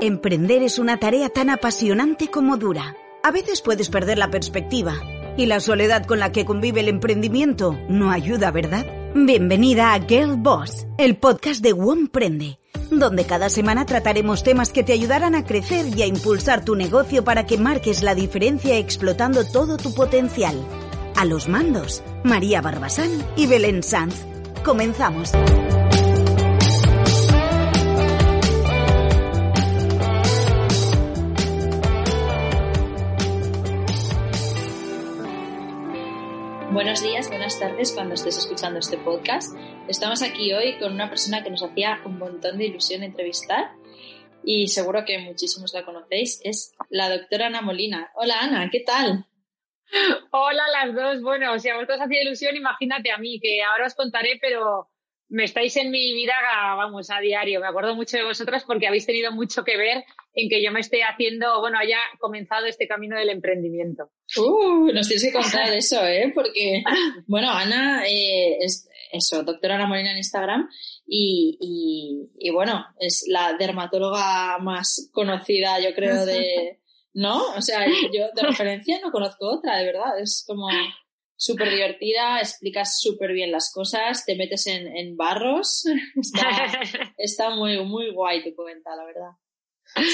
Emprender es una tarea tan apasionante como dura. A veces puedes perder la perspectiva y la soledad con la que convive el emprendimiento no ayuda, ¿verdad? Bienvenida a Girl Boss, el podcast de Prende, donde cada semana trataremos temas que te ayudarán a crecer y a impulsar tu negocio para que marques la diferencia explotando todo tu potencial. A los mandos, María Barbasán y Belén Sanz. Comenzamos. Buenos días, buenas tardes cuando estés escuchando este podcast. Estamos aquí hoy con una persona que nos hacía un montón de ilusión entrevistar y seguro que muchísimos la conocéis. Es la doctora Ana Molina. Hola Ana, ¿qué tal? Hola las dos. Bueno, si a vosotros hacía ilusión, imagínate a mí, que ahora os contaré, pero me estáis en mi vida, vamos, a diario. Me acuerdo mucho de vosotras porque habéis tenido mucho que ver en que yo me esté haciendo, bueno, haya comenzado este camino del emprendimiento. Uh, nos tienes que contar eso, ¿eh? Porque, bueno, Ana eh, es eso, doctora Ana Molina en Instagram y, y, bueno, es la dermatóloga más conocida, yo creo, de... ¿No? O sea, yo de referencia no conozco otra, de verdad. Es como súper divertida, explicas súper bien las cosas, te metes en, en barros. Está, está, muy, muy guay tu comenta, la verdad.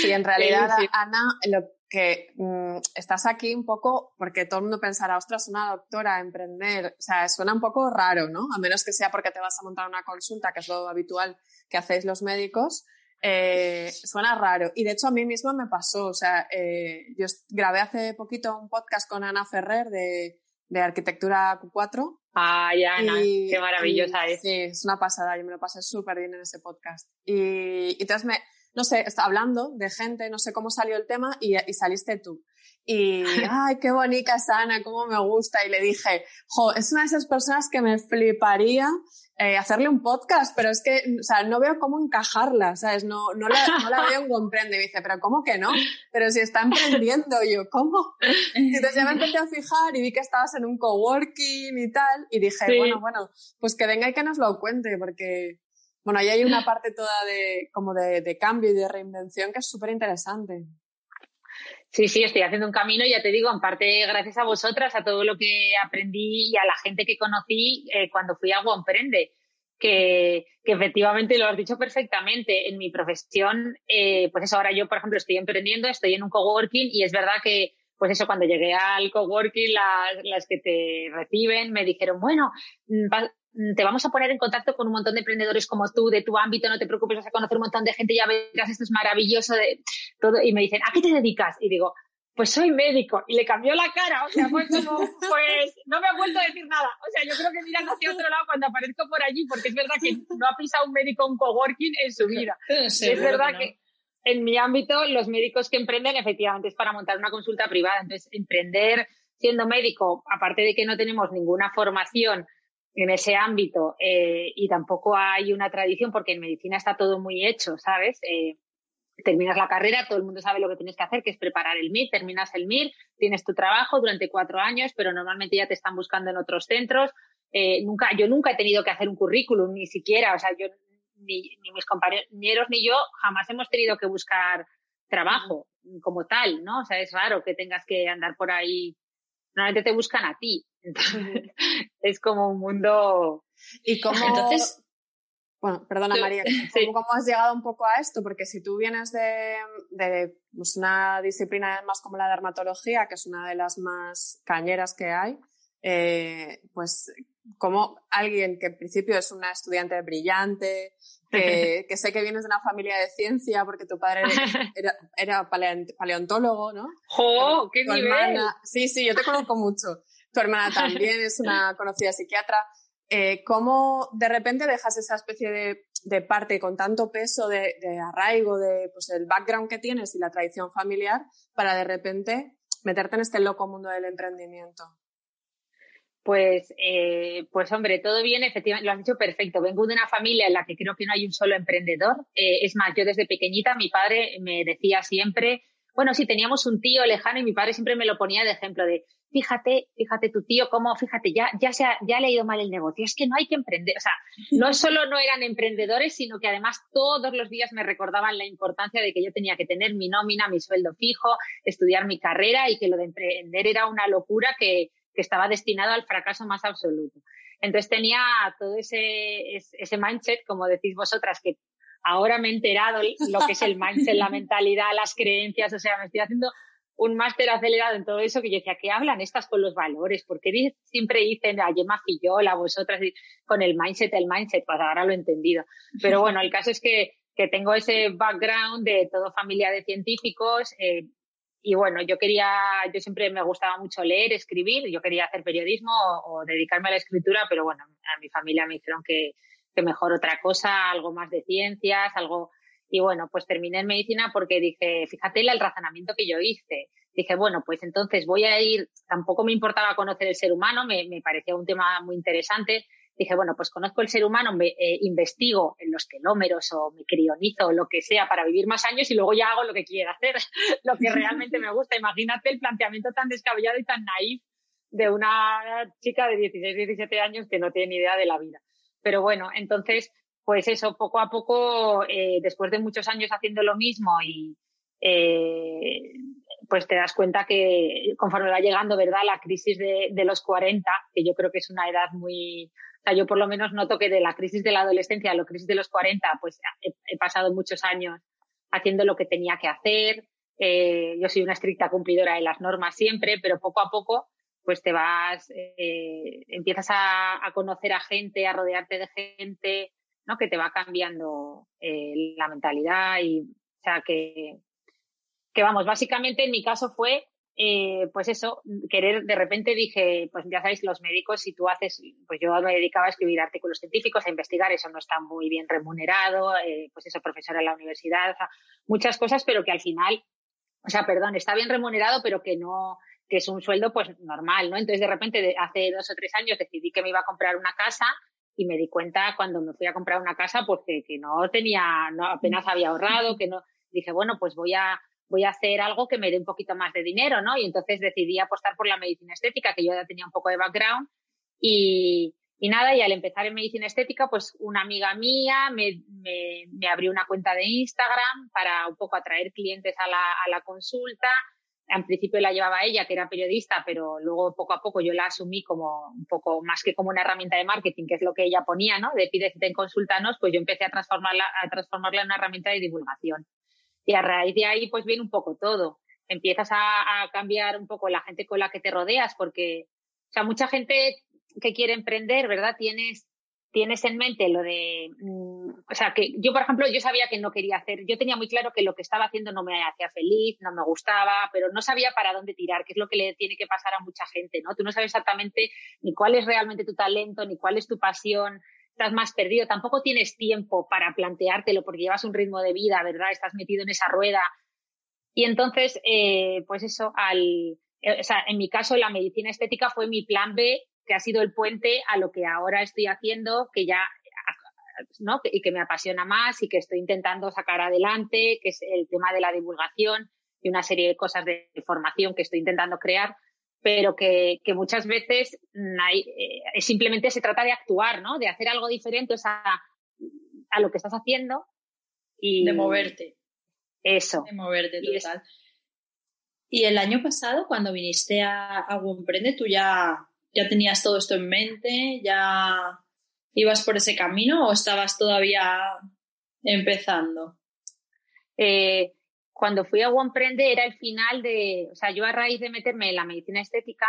Sí, en realidad, Ana, lo que mm, estás aquí un poco porque todo el mundo pensará, ostras, una doctora, emprender, o sea, suena un poco raro, ¿no? A menos que sea porque te vas a montar una consulta, que es lo habitual que hacéis los médicos. Eh, suena raro. Y de hecho a mí misma me pasó. O sea, eh, yo grabé hace poquito un podcast con Ana Ferrer de, de arquitectura Q4. Ay, Ana, qué maravillosa es. Sí, es una pasada, yo me lo pasé súper bien en ese podcast. Y, y entonces me, no sé, está hablando de gente, no sé cómo salió el tema y, y saliste tú. Y, ay, qué bonita es Ana, cómo me gusta. Y le dije, jo, es una de esas personas que me fliparía eh, hacerle un podcast, pero es que, o sea, no veo cómo encajarla, ¿sabes? No, no, la, no la veo en comprende. Y me dice, pero ¿cómo que no? Pero si está emprendiendo, yo, ¿cómo? Y entonces ya me empecé a fijar y vi que estabas en un coworking y tal, y dije, bueno, bueno, pues que venga y que nos lo cuente, porque, bueno, ahí hay una parte toda de, como de, de cambio y de reinvención que es súper interesante. Sí, sí, estoy haciendo un camino, ya te digo, en parte gracias a vosotras, a todo lo que aprendí y a la gente que conocí eh, cuando fui a Womprende, que, que efectivamente lo has dicho perfectamente. En mi profesión, eh, pues eso, ahora yo, por ejemplo, estoy emprendiendo, estoy en un coworking y es verdad que, pues eso, cuando llegué al coworking, las, las que te reciben me dijeron, bueno, Mm, te vamos a poner en contacto con un montón de emprendedores como tú, de tu ámbito, no te preocupes, vas a conocer un montón de gente, ya verás, esto es maravilloso de todo. Y me dicen, ¿a qué te dedicas? Y digo, pues soy médico. Y le cambió la cara, o sea, pues pues no me ha vuelto a decir nada. O sea, yo creo que miran hacia otro lado cuando aparezco por allí, porque es verdad que no ha pisado un médico un coworking en su vida. es verdad que, en mi ámbito, los médicos que emprenden efectivamente es para montar una consulta privada. Entonces, emprender siendo médico, aparte de que no tenemos ninguna formación en ese ámbito eh, y tampoco hay una tradición porque en medicina está todo muy hecho, ¿sabes? Eh, terminas la carrera, todo el mundo sabe lo que tienes que hacer, que es preparar el MIR, terminas el MIR, tienes tu trabajo durante cuatro años, pero normalmente ya te están buscando en otros centros. Eh, nunca, yo nunca he tenido que hacer un currículum, ni siquiera, o sea, yo, ni, ni mis compañeros ni yo jamás hemos tenido que buscar trabajo como tal, ¿no? O sea, es raro que tengas que andar por ahí normalmente te buscan a ti. es como un mundo. ¿Y cómo, Entonces, bueno, perdona María, ¿cómo, has llegado un poco a esto? Porque si tú vienes de, de pues una disciplina más como la dermatología, que es una de las más cañeras que hay, eh, pues como alguien que en principio es una estudiante brillante, que, que, sé que vienes de una familia de ciencia porque tu padre era, era, paleontólogo, ¿no? ¡Jo! ¡Qué nivel! sí, sí, yo te conozco mucho. Tu hermana también es una conocida psiquiatra. eh, ¿cómo de repente dejas esa especie de, parte con tanto peso de, arraigo, de pues, el background que tienes y la tradición familiar, para de repente meterte en este loco mundo del emprendimiento? Pues, eh, pues hombre, todo bien, efectivamente, lo has dicho perfecto. Vengo de una familia en la que creo que no hay un solo emprendedor. Eh, es más, yo desde pequeñita, mi padre me decía siempre, bueno, si teníamos un tío lejano y mi padre siempre me lo ponía de ejemplo de, fíjate, fíjate tu tío, cómo, fíjate, ya, ya, se ha, ya le ha ido mal el negocio. Es que no hay que emprender. O sea, no solo no eran emprendedores, sino que además todos los días me recordaban la importancia de que yo tenía que tener mi nómina, mi sueldo fijo, estudiar mi carrera y que lo de emprender era una locura que, que estaba destinado al fracaso más absoluto. Entonces tenía todo ese, ese mindset, como decís vosotras, que ahora me he enterado lo que es el mindset, la mentalidad, las creencias, o sea, me estoy haciendo un máster acelerado en todo eso que yo decía, ¿qué hablan estas con los valores? ¿Por qué siempre dicen a Gemma Fillola, vosotras, con el mindset, el mindset? Pues ahora lo he entendido. Pero bueno, el caso es que, que tengo ese background de todo familia de científicos, eh, y bueno, yo quería, yo siempre me gustaba mucho leer, escribir, yo quería hacer periodismo o, dedicarme a la escritura, pero bueno, a mi familia me dijeron que, mejor otra cosa, algo más de ciencias, algo, y bueno, pues terminé en medicina porque dije, fíjate el razonamiento que yo hice. Dije, bueno, pues entonces voy a ir, tampoco me importaba conocer el ser humano, me parecía un tema muy interesante dije, bueno, pues conozco el ser humano, me, eh, investigo en los telómeros o me crionizo o lo que sea para vivir más años y luego ya hago lo que quiera hacer, lo que realmente me gusta. Imagínate el planteamiento tan descabellado y tan naif de una chica de 16, 17 años que no tiene ni idea de la vida. Pero bueno, entonces, pues eso, poco a poco, eh, después de muchos años haciendo lo mismo y eh, pues te das cuenta que conforme va llegando, ¿verdad?, la crisis de, de, los 40, que yo creo que es una edad muy, sea, yo por lo menos noto que de la crisis de la adolescencia a la crisis de los 40, pues he, pasado muchos años haciendo lo que tenía que hacer. Eh, yo soy una estricta cumplidora de las normas siempre, pero poco a poco, pues te vas, eh, empiezas a, a, conocer a gente, a rodearte de gente, ¿no? Que te va cambiando eh, la mentalidad y, o sea, que, que vamos, básicamente en mi caso fue eh, pues eso, querer, de repente dije, pues ya sabéis, los médicos, si tú haces, pues yo me dedicaba a escribir artículos científicos, a investigar, eso no está muy bien remunerado, eh, pues eso, profesora en la universidad, muchas cosas, pero que al final, o sea, perdón, está bien remunerado, pero que no, que es un sueldo pues normal, ¿no? Entonces de repente, hace dos o tres años decidí que me iba a comprar una casa y me di cuenta cuando me fui a comprar una casa, pues que, que no tenía, no, apenas había ahorrado, que no, dije, bueno, pues voy a, voy a hacer algo que me dé un poquito más de dinero, ¿no? Y entonces decidí apostar por la medicina estética, que yo ya tenía un poco de background. Y, nada, y al empezar en medicina estética, pues una amiga mía me, abrió una cuenta de Instagram para un poco atraer clientes a la, consulta. Al principio la llevaba ella, que era periodista, pero luego poco a poco yo la asumí como un poco más que como una herramienta de marketing, que es lo que ella ponía, ¿no? De pídete en consultanos, pues yo empecé a transformarla, a transformarla en una herramienta de divulgación. Y a raíz de ahí, pues viene un poco todo. Empiezas a, cambiar un poco la gente con la que te rodeas, porque, o sea, mucha gente que quiere emprender, ¿verdad? Tienes, tienes en mente lo de, mm, o sea, que yo, por ejemplo, yo sabía que no quería hacer, yo tenía muy claro que lo que estaba haciendo no me hacía feliz, no me gustaba, pero no sabía para dónde tirar, que es lo que le tiene que pasar a mucha gente, ¿no? Tú no sabes exactamente ni cuál es realmente tu talento, ni cuál es tu pasión, estás más perdido, tampoco tienes tiempo para planteártelo porque llevas un ritmo de vida, ¿verdad? Estás metido en esa rueda. Y entonces, eh, pues eso, al, eh, o sea, en mi caso la medicina estética fue mi plan B, que ha sido el puente a lo que ahora estoy haciendo, que ya, ¿no? Y que me apasiona más y que estoy intentando sacar adelante, que es el tema de la divulgación y una serie de cosas de formación que estoy intentando crear pero que, que muchas veces hay, eh, simplemente se trata de actuar, ¿no? De hacer algo diferente a, a lo que estás haciendo y de moverte. Eso. De moverte, total. Y, el año pasado, cuando viniste a, a Emprende, tú ya, ya tenías todo esto en mente, ya ibas por ese camino o estabas todavía empezando? Eh, cuando fui a Emprende era el final de, o sea, yo a raíz de meterme en la medicina estética,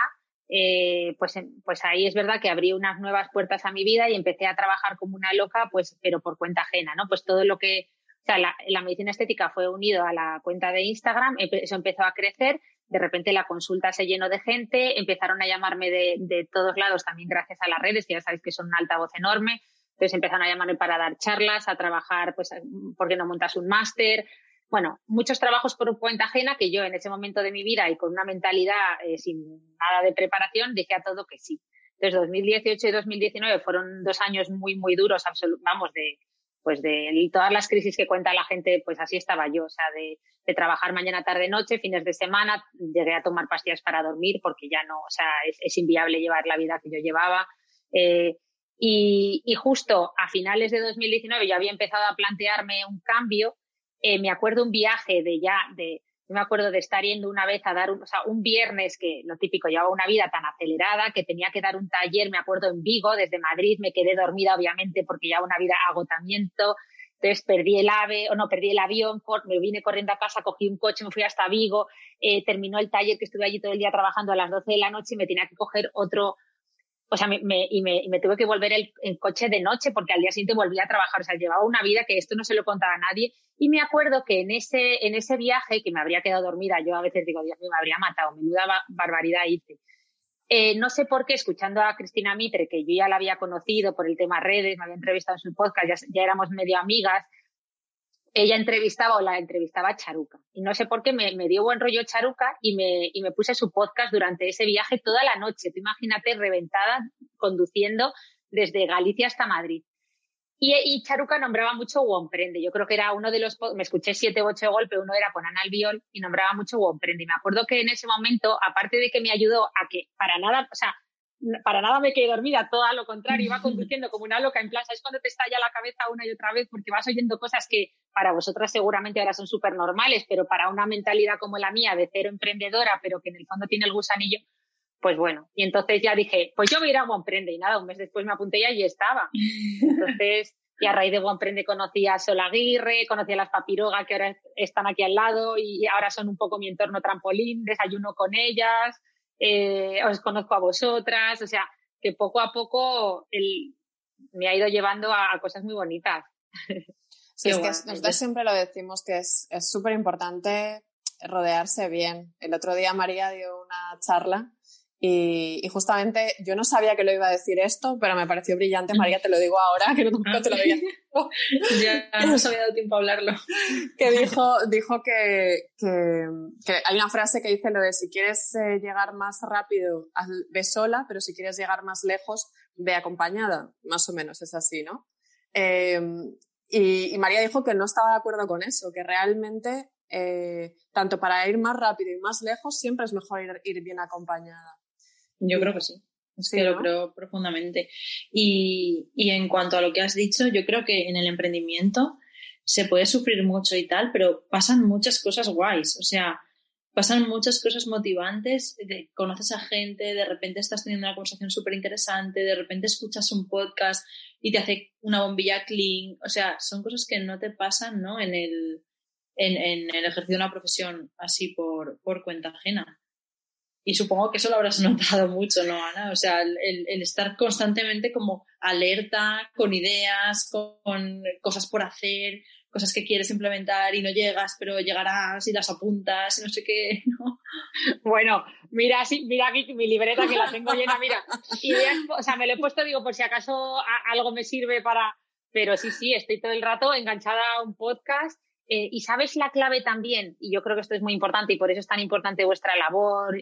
eh, pues, pues ahí es verdad que abrí unas nuevas puertas a mi vida y empecé a trabajar como una loca, pues, pero por cuenta ajena, ¿no? Pues todo lo que, o sea, la, medicina estética fue unido a la cuenta de Instagram, eso empezó a crecer, de repente la consulta se llenó de gente, empezaron a llamarme de, de todos lados, también gracias a las redes, que ya sabéis que son un altavoz enorme. Entonces empezaron a llamarme para dar charlas, a trabajar, pues, ¿por qué no montas un máster? Bueno, muchos trabajos por cuenta ajena que yo en ese momento de mi vida y con una mentalidad eh, sin nada de preparación dije a todo que sí. Entonces 2018 y 2019 fueron dos años muy, muy duros, vamos, de, pues de todas las crisis que cuenta la gente, pues así estaba yo, o sea, de, trabajar mañana, tarde, noche, fines de semana, llegué a tomar pastillas para dormir porque ya no, o sea, es, inviable llevar la vida que yo llevaba. Eh, y, y, justo a finales de 2019 yo había empezado a plantearme un cambio. Eh, me acuerdo un viaje de ya, de, me acuerdo de estar yendo una vez a dar un, o sea, un viernes que lo típico, llevaba una vida tan acelerada que tenía que dar un taller, me acuerdo en Vigo, desde Madrid, me quedé dormida obviamente porque ya una vida agotamiento. Entonces perdí el ave, o no, perdí el avión, me vine corriendo a casa, cogí un coche, me fui hasta Vigo, eh, terminó el taller que estuve allí todo el día trabajando a las 12 de la noche y me tenía que coger otro, o sea, me, y me tuve que volver el, el, coche de noche porque al día siguiente volví a trabajar. O sea, llevaba una vida que esto no se lo contaba a nadie. Y me acuerdo que en ese, en ese viaje, que me habría quedado dormida, yo a veces digo, Dios mío, me habría matado, menuda barbaridad hice. Eh, no sé por qué, escuchando a Cristina Mitre, que yo ya la había conocido por el tema redes, me había entrevistado en su podcast, ya, éramos medio amigas, ella entrevistaba o la entrevistaba Charuca. Y no sé por qué me, me, dio buen rollo Charuca y me, y me puse su podcast durante ese viaje toda la noche. Tú imagínate reventada conduciendo desde Galicia hasta Madrid. Y, y Charuca nombraba mucho Womprende. Yo creo que era uno de los, me escuché siete o ocho golpes, uno era con Ana Albiol y nombraba mucho Womprende. Y me acuerdo que en ese momento, aparte de que me ayudó a que para nada, o sea, para nada me quedé dormida, todo a lo contrario, iba conduciendo como una loca, en plan, ¿sabes cuando te estalla la cabeza una y otra vez? Porque vas oyendo cosas que para vosotras seguramente ahora son súper normales, pero para una mentalidad como la mía, de cero emprendedora, pero que en el fondo tiene el gusanillo, pues bueno. Y entonces ya dije, pues yo voy a ir a Emprende y nada, un mes después me apunté y allí estaba. Entonces, y a raíz de Emprende conocí a Sol Aguirre, conocí a las Papiroga que ahora están aquí al lado y ahora son un poco mi entorno trampolín, desayuno con ellas eh, os conozco a vosotras, o sea, que poco a poco el, me ha ido llevando a, a cosas muy bonitas. Sí, es que nosotros siempre lo decimos que es súper importante rodearse bien. El otro día María dio una charla y, y, justamente yo no sabía que lo iba a decir esto, pero me pareció brillante. María, te lo digo ahora, que no, te lo había Ya no se había dado tiempo a hablarlo. que dijo, dijo que, que, que, hay una frase que dice lo de si quieres eh, llegar más rápido, ve sola, pero si quieres llegar más lejos, ve acompañada. Más o menos es así, ¿no? Eh, y, y, María dijo que no estaba de acuerdo con eso, que realmente, eh, tanto para ir más rápido y más lejos, siempre es mejor ir, ir bien acompañada. Yo creo que sí. Es sí, que ¿no? lo creo profundamente. Y, y en cuanto a lo que has dicho, yo creo que en el emprendimiento se puede sufrir mucho y tal, pero pasan muchas cosas guays. O sea, pasan muchas cosas motivantes. De, conoces a gente, de repente estás teniendo una conversación súper interesante, de repente escuchas un podcast y te hace una bombilla clean. O sea, son cosas que no te pasan, ¿no? En el, en, en el ejercicio de una profesión así por, por cuenta ajena. Y supongo que eso lo habrás notado mucho, ¿no, Ana? O sea, el, el, estar constantemente como alerta, con ideas, con cosas por hacer, cosas que quieres implementar y no llegas, pero llegarás y las apuntas y no sé qué, ¿no? Bueno, mira, sí, mira aquí mi libreta que la tengo llena, mira. Ideas, o sea, me lo he puesto, digo, por si acaso a, algo me sirve para... Pero sí, sí, estoy todo el rato enganchada a un podcast eh, y sabes la clave también, y yo creo que esto es muy importante y por eso es tan importante vuestra labor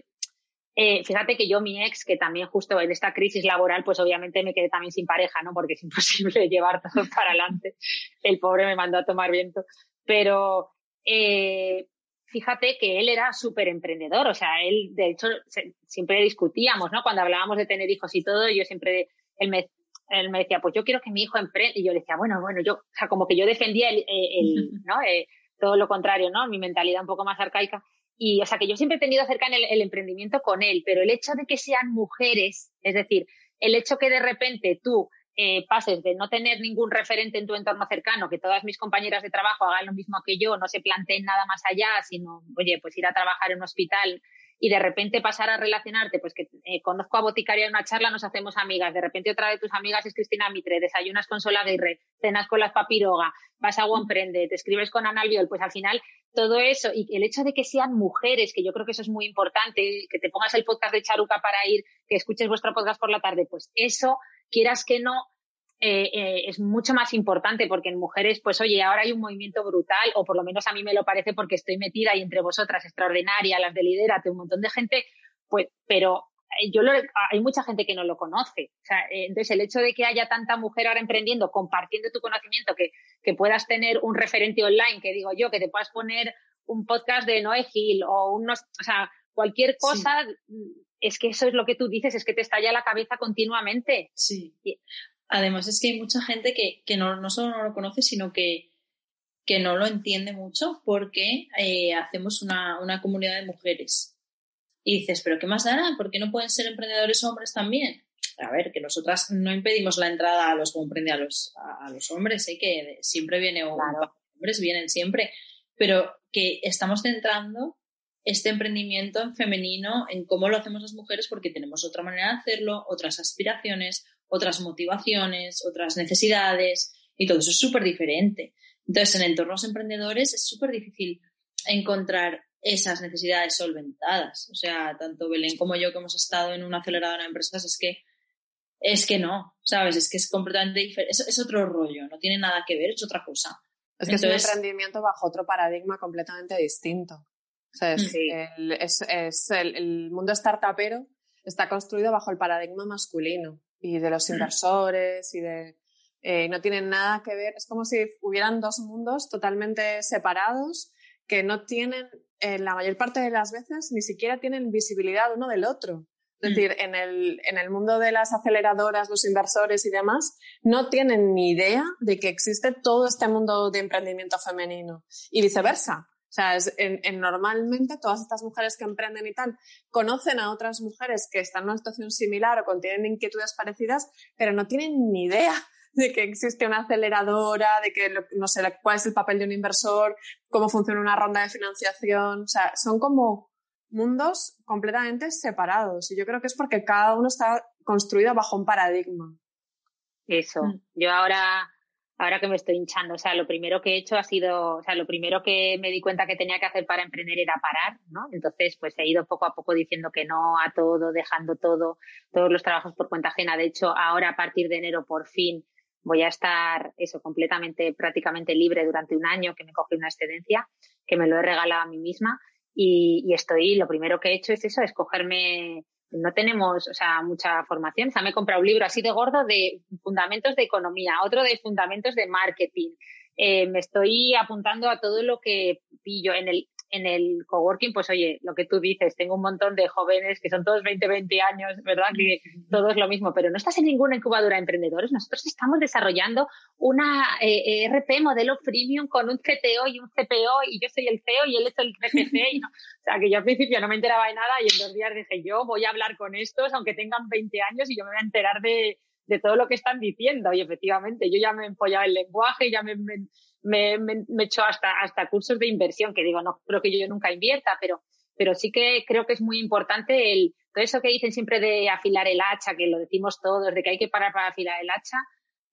eh, fíjate que yo, mi ex, que también justo en esta crisis laboral, pues obviamente me quedé también sin pareja, ¿no? Porque es imposible llevar todo para adelante. El pobre me mandó a tomar viento. Pero eh, fíjate que él era súper emprendedor. O sea, él, de hecho, se, siempre discutíamos, ¿no? Cuando hablábamos de tener hijos y todo, yo siempre, él me, él me decía, pues yo quiero que mi hijo emprenda. Y yo le decía, bueno, bueno, yo, o sea, como que yo defendía el, el ¿no? Eh, todo lo contrario, ¿no? Mi mentalidad un poco más arcaica. Y, o sea, que yo siempre he tenido cerca en el, emprendimiento con él, pero el hecho de que sean mujeres, es decir, el hecho que de repente tú eh, pases de no tener ningún referente en tu entorno cercano, que todas mis compañeras de trabajo hagan lo mismo que yo, no se planteen nada más allá, sino, oye, pues ir a trabajar en un hospital y de repente pasar a relacionarte, pues que eh, conozco a Boticaria en una charla, nos hacemos amigas, de repente otra de tus amigas es Cristina Mitre, desayunas con Sol Aguirre, cenas con las Papiroga, vas a Prende, te escribes con Ana Albiol, pues al final todo eso y el hecho de que sean mujeres, que yo creo que eso es muy importante, que te pongas el podcast de Charuca para ir, que escuches vuestro podcast por la tarde, pues eso, quieras que no, eh, eh, es mucho más importante porque en mujeres, pues oye, ahora hay un movimiento brutal, o por lo menos a mí me lo parece porque estoy metida y entre vosotras, extraordinaria, las de Liderate, un montón de gente, pues, pero eh, yo lo, hay mucha gente que no lo conoce. O sea, entonces, el hecho de que haya tanta mujer ahora emprendiendo, compartiendo tu conocimiento, que, que puedas tener un referente online, que digo yo, que te puedas poner un podcast de Noé Gil o unos, o sea, cualquier cosa, es que eso es lo que tú dices, es que te estalla la cabeza continuamente. Sí. Además es que hay mucha gente que, que no, no, solo no lo conoce, sino que, que no lo entiende mucho porque eh, hacemos una, una, comunidad de mujeres. Y dices, ¿pero qué más dará? ¿Por qué no pueden ser emprendedores hombres también? A ver, que nosotras no impedimos la entrada a los a los, a, los hombres, ¿eh? que siempre viene un hombres, vienen siempre, pero que estamos centrando este emprendimiento en femenino, en cómo lo hacemos las mujeres, porque tenemos otra manera de hacerlo, otras aspiraciones, otras motivaciones, otras necesidades, y todo eso es súper diferente. Entonces, en entornos emprendedores es súper difícil encontrar esas necesidades solventadas. O sea, tanto Belén como yo que hemos estado en una aceleradora de empresas, es que es que no, ¿sabes? Es que es completamente diferente. Es, otro rollo, no tiene nada que ver, es otra cosa. Es que es un emprendimiento bajo otro paradigma completamente distinto. O sea, es, mm. el, el, mundo startupero está construido bajo el paradigma masculino y de los inversores y de... Eh, no tienen nada que ver, es como si hubieran dos mundos totalmente separados que no tienen, en la mayor parte de las veces, ni siquiera tienen visibilidad uno del otro. Es mm. decir, en el, en el mundo de las aceleradoras, los inversores y demás, no tienen ni idea de que existe todo este mundo de emprendimiento femenino y viceversa. O sea, es, en, normalmente todas estas mujeres que emprenden y tal conocen a otras mujeres que están en una situación similar o contienen inquietudes parecidas, pero no tienen ni idea de que existe una aceleradora, de que no sé cuál es el papel de un inversor, cómo funciona una ronda de financiación. O sea, son como mundos completamente separados. Y yo creo que es porque cada uno está construido bajo un paradigma. Eso. Mm. Yo ahora ahora que me estoy hinchando. O sea, lo primero que he hecho ha sido, o sea, lo primero que me di cuenta que tenía que hacer para emprender era parar, ¿no? Entonces, pues he ido poco a poco diciendo que no a todo, dejando todo, todos los trabajos por cuenta ajena. De hecho, ahora a partir de enero, por fin, voy a estar eso completamente, prácticamente libre durante un año que me cogí una excedencia, que me lo he regalado a mí misma. Y, estoy, lo primero que he hecho es eso, es cogerme no tenemos, o sea, mucha formación. O sea, me he comprado un libro así de gordo de fundamentos de economía, otro de fundamentos de marketing. Eh, me estoy apuntando a todo lo que pillo en el, en el coworking, pues oye, lo que tú dices, tengo un montón de jóvenes que son todos 20, 20 años, ¿verdad? Que todo es lo mismo, pero no estás en ninguna incubadora de emprendedores. Nosotros estamos desarrollando una eh, RP modelo freemium con un CTO y un CPO y yo soy el CEO y él es el CPC. Y no. O sea, que yo al principio no me enteraba de nada y en dos días dije, yo voy a hablar con estos, aunque tengan 20 años y yo me voy a enterar de, de todo lo que están diciendo. Y efectivamente, yo ya me he empollado el lenguaje, ya me, me me, me, he hecho hasta, hasta cursos de inversión, que digo, no creo que yo nunca invierta, pero, pero sí que creo que es muy importante el, todo eso que dicen siempre de afilar el hacha, que lo decimos todos, de que hay que parar para afilar el hacha.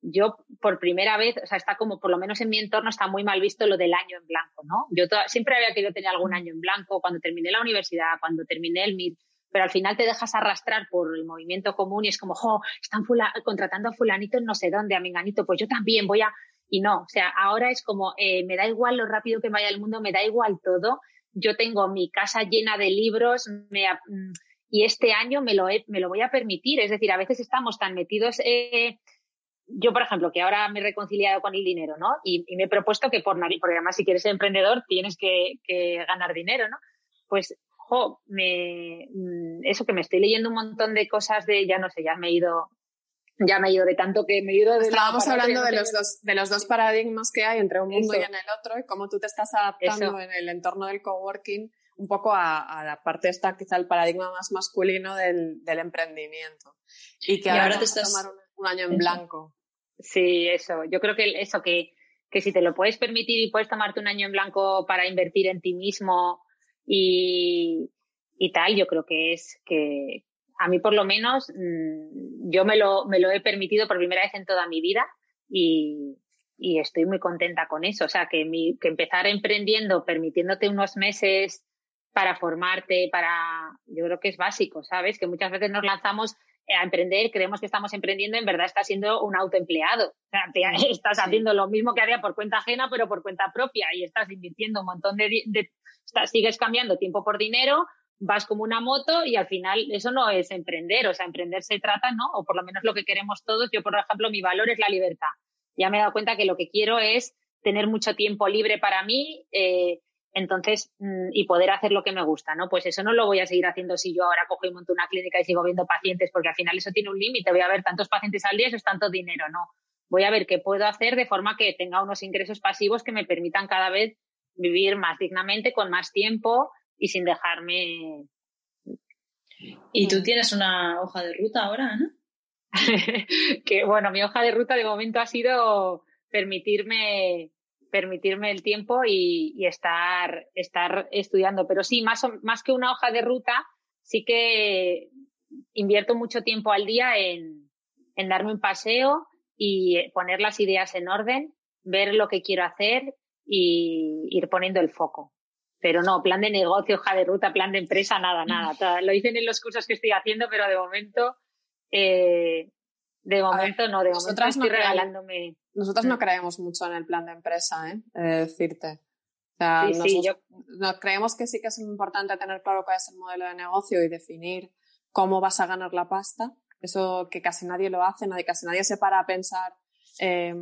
Yo, por primera vez, o sea, está como, por lo menos en mi entorno, está muy mal visto lo del año en blanco, ¿no? Yo siempre había querido tener algún año en blanco, cuando terminé la universidad, cuando terminé el MIR, pero al final te dejas arrastrar por el movimiento común y es como, jo, están contratando a fulanito no sé dónde, a menganito, pues yo también voy a, y no, o sea, ahora es como, eh, me da igual lo rápido que vaya el mundo, me da igual todo. Yo tengo mi casa llena de libros me, y este año me lo, me lo voy a permitir. Es decir, a veces estamos tan metidos. Eh, yo, por ejemplo, que ahora me he reconciliado con el dinero, ¿no? Y, me he propuesto que por porque además si quieres ser emprendedor tienes que, que ganar dinero, ¿no? Pues, jo, me, mm, eso que me estoy leyendo un montón de cosas de, ya no sé, ya me he ido, ya me he ido de tanto que me he ido de Estábamos hablando de los, dos, de los dos paradigmas que hay entre un mundo y en el otro y cómo tú te estás adaptando en el entorno del coworking un poco a, la parte esta, quizá el paradigma más masculino del, del emprendimiento. Y que ahora, te estás tomar un, año en blanco. Sí, eso. Yo creo que eso, que, que si te lo puedes permitir y puedes tomarte un año en blanco para invertir en ti mismo y, y tal, yo creo que es que a mí por lo menos mm, yo me lo, me lo he permitido por primera vez en toda mi vida y, y estoy muy contenta con eso. O sea, que, mi, que empezar emprendiendo, permitiéndote unos meses para formarte, para, yo creo que es básico, ¿sabes? Que muchas veces nos lanzamos a emprender, creemos que estamos emprendiendo, en verdad estás siendo un autoempleado. O sea, estás haciendo lo mismo que haría por cuenta ajena, pero por cuenta propia y estás invirtiendo un montón de, de sigues cambiando tiempo por dinero, vas como una moto y al final eso no es emprender, o sea, emprender se trata, ¿no? O por lo menos lo que queremos todos. Yo, por ejemplo, mi valor es la libertad. Ya me he dado cuenta que lo que quiero es tener mucho tiempo libre para mí, eh, entonces, mm, y poder hacer lo que me gusta, ¿no? Pues eso no lo voy a seguir haciendo si yo ahora cojo y monto una clínica y sigo viendo pacientes, porque al final eso tiene un límite. Voy a ver tantos pacientes al día, eso es tanto dinero, ¿no? Voy a ver qué puedo hacer de forma que tenga unos ingresos pasivos que me permitan cada vez vivir más dignamente, con más tiempo y sin dejarme. ¿Y tú tienes una hoja de ruta ahora, no? que bueno, mi hoja de ruta de momento ha sido permitirme permitirme el tiempo y, estar, estar estudiando. Pero sí, más, más que una hoja de ruta, sí que invierto mucho tiempo al día en, en darme un paseo y poner las ideas en orden, ver lo que quiero hacer y ir poniendo el foco. Pero no, plan de negocio, hoja de ruta, plan de empresa, nada, nada. Lo dicen en los cursos que estoy haciendo, pero de momento, eh, de momento no, de momento estoy regalándome. Nosotros no mm. creemos mucho en el plan de empresa, ¿eh? decirte. O sea, sí, creemos que sí que es importante tener claro cuál es el modelo de negocio y definir cómo vas a ganar la pasta. Eso que casi nadie lo hace, nadie, casi nadie se para a pensar eh,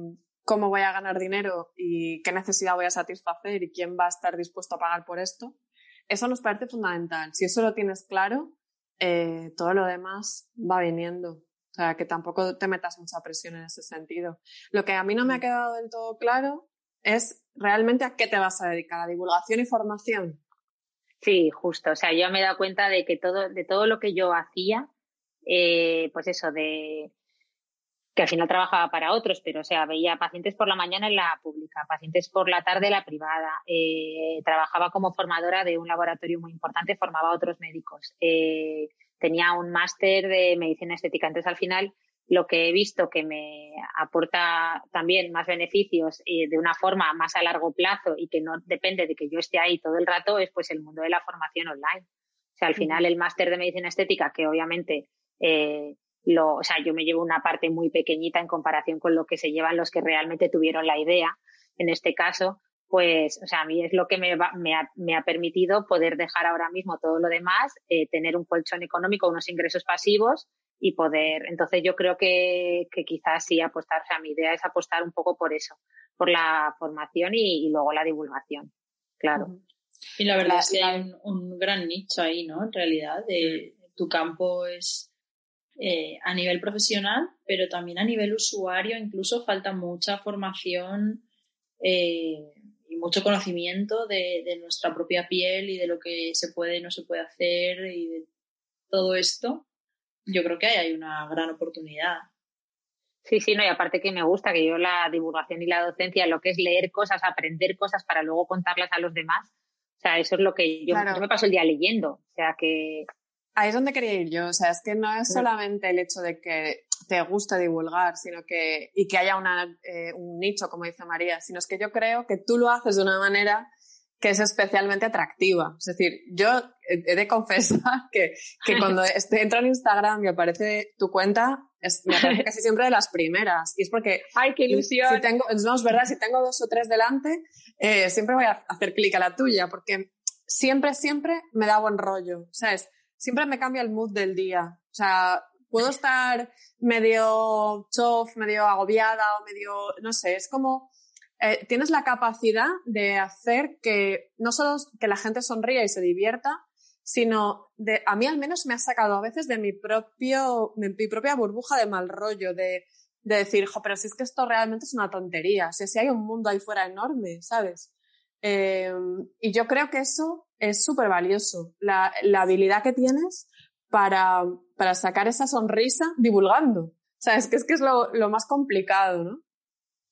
cómo voy a ganar dinero y qué necesidad voy a satisfacer y quién va a estar dispuesto a pagar por esto. Eso nos parece fundamental. Si eso lo tienes claro, eh, todo lo demás va viniendo. O sea, que tampoco te metas mucha presión en ese sentido. Lo que a mí no me ha quedado del todo claro es realmente a qué te vas a dedicar, a divulgación y formación. Sí, justo. O sea, yo me he dado cuenta de que todo, de todo lo que yo hacía, eh, pues eso, de que al final trabajaba para otros, pero o sea, veía pacientes por la mañana en la pública, pacientes por la tarde en la privada, eh, trabajaba como formadora de un laboratorio muy importante, formaba a otros médicos, eh, tenía un máster de medicina estética, entonces al final lo que he visto que me aporta también más beneficios eh, de una forma más a largo plazo y que no depende de que yo esté ahí todo el rato es pues el mundo de la formación online. O sea, al final el máster de medicina estética, que obviamente lo, o sea, yo me llevo una parte muy pequeñita en comparación con lo que se llevan los que realmente tuvieron la idea. En este caso, pues, o sea, a mí es lo que me, me, ha, me ha, permitido poder dejar ahora mismo todo lo demás, eh, tener un colchón económico, unos ingresos pasivos y poder. Entonces, yo creo que, que quizás sí apostar, o sea, mi idea es apostar un poco por eso, por la formación y, luego la divulgación, claro. Y la verdad es que hay un, un, gran nicho ahí, ¿no? En realidad, de, tu campo es eh, a nivel profesional, pero también a nivel usuario, incluso falta mucha formación eh, y mucho conocimiento de, nuestra propia piel y de lo que se puede y no se puede hacer y de todo esto. Yo creo que ahí hay una gran oportunidad. Sí, sí, no, y aparte que me gusta que yo la divulgación y la docencia, lo que es leer cosas, aprender cosas para luego contarlas a los demás, o sea, eso es lo que yo, yo me paso el día leyendo, o sea que ahí es donde quería ir yo. O sea, es que no es solamente el hecho de que te guste divulgar, sino que, y que haya eh, un nicho, como dice María, sino es que yo creo que tú lo haces de una manera que es especialmente atractiva. Es decir, yo he de confesar que, que cuando entro en Instagram y aparece tu cuenta, es, me aparece casi siempre de las primeras. Y es porque... ¡Ay, qué ilusión! Si tengo, no, es verdad, si tengo dos o tres delante, eh, siempre voy a hacer clic a la tuya, porque siempre, siempre me da buen rollo. ¿Sabes? Siempre me cambia el mood del día. O sea, puedo estar medio chof, medio agobiada o medio, no sé, es como, eh, tienes la capacidad de hacer que no solo que la gente sonría y se divierta, sino de, a mí al menos me ha sacado a veces de mi propio, de mi propia burbuja de mal rollo, de, de decir, jo, pero si es que esto realmente es una tontería, o sea, si hay un mundo ahí fuera enorme, ¿sabes? Eh, y yo creo que eso es súper valioso, la, la, habilidad que tienes para, para, sacar esa sonrisa divulgando. O sea, es que es, que es lo, lo más complicado, ¿no?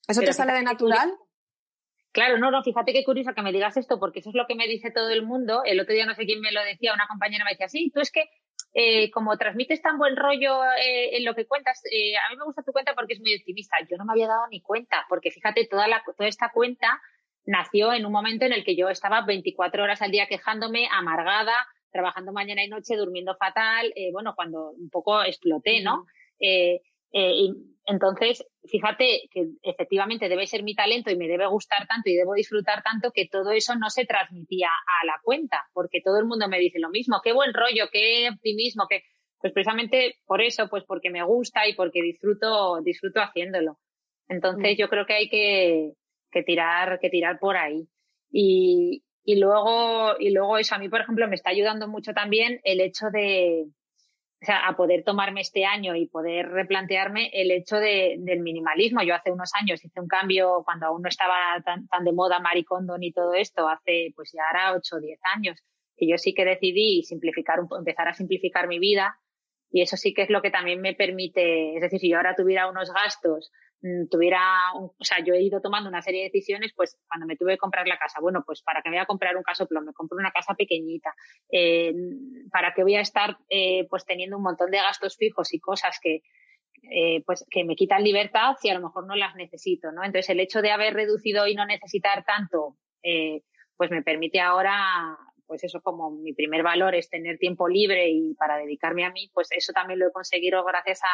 ¿Eso te sale de natural? Claro, no, no, fíjate qué curioso que me digas esto, porque eso es lo que me dice todo el mundo. El otro día no sé quién me lo decía, una compañera me decía, sí, tú es que eh, como transmites tan buen rollo eh, en lo que cuentas, eh, a mí me gusta tu cuenta porque es muy optimista. Yo no me había dado ni cuenta, porque fíjate, toda, la, toda esta cuenta nació en un momento en el que yo estaba 24 horas al día quejándome, amargada, trabajando mañana y noche, durmiendo fatal, eh, bueno, cuando un poco exploté, ¿no? Eh, eh, y entonces, fíjate que efectivamente debe ser mi talento y me debe gustar tanto y debo disfrutar tanto que todo eso no se transmitía a la cuenta, porque todo el mundo me dice lo mismo, qué buen rollo, qué optimismo, que pues precisamente por eso, pues porque me gusta y porque disfruto, disfruto haciéndolo. Entonces yo creo que hay que, que tirar, que tirar por ahí. Y, y luego, y luego eso a mí, por ejemplo, me está ayudando mucho también el hecho de, o sea, a poder tomarme este año y poder replantearme el hecho de, del minimalismo. Yo hace unos años hice un cambio cuando aún no estaba tan, tan de moda Maricondo ni todo esto, hace pues ya ahora 8 o 10 años, que yo sí que decidí simplificar, empezar a simplificar mi vida y eso sí que es lo que también me permite, es decir, si yo ahora tuviera unos gastos Mm, tuviera, o sea, yo he ido tomando una serie de decisiones, pues cuando me tuve que comprar la casa, bueno, pues para que me voy a comprar un casoplón, me compro una casa pequeñita, eh, para que voy a estar eh, pues teniendo un montón de gastos fijos y cosas que, eh, pues que me quitan libertad si a lo mejor no las necesito, ¿no? Entonces el hecho de haber reducido y no necesitar tanto, pues me permite ahora pues eso como mi primer valor es tener tiempo libre y para dedicarme a mí, pues eso también lo he conseguido gracias a,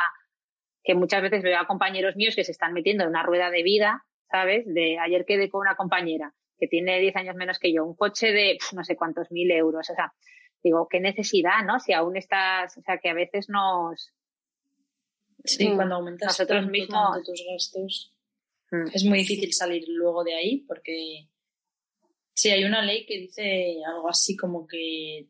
que muchas veces veo a compañeros míos que se están metiendo en una rueda de vida, ¿sabes? De ayer quedé con una compañera que tiene 10 años menos que yo, un coche de no sé cuántos mil euros, o sea, digo, qué necesidad, ¿no? Si aún estás, o sea, que a veces nos... Sí, mm. cuando aumentas nosotros mismos tus gastos, mm. es muy difícil salir luego de ahí porque sí, hay una ley que dice algo así como que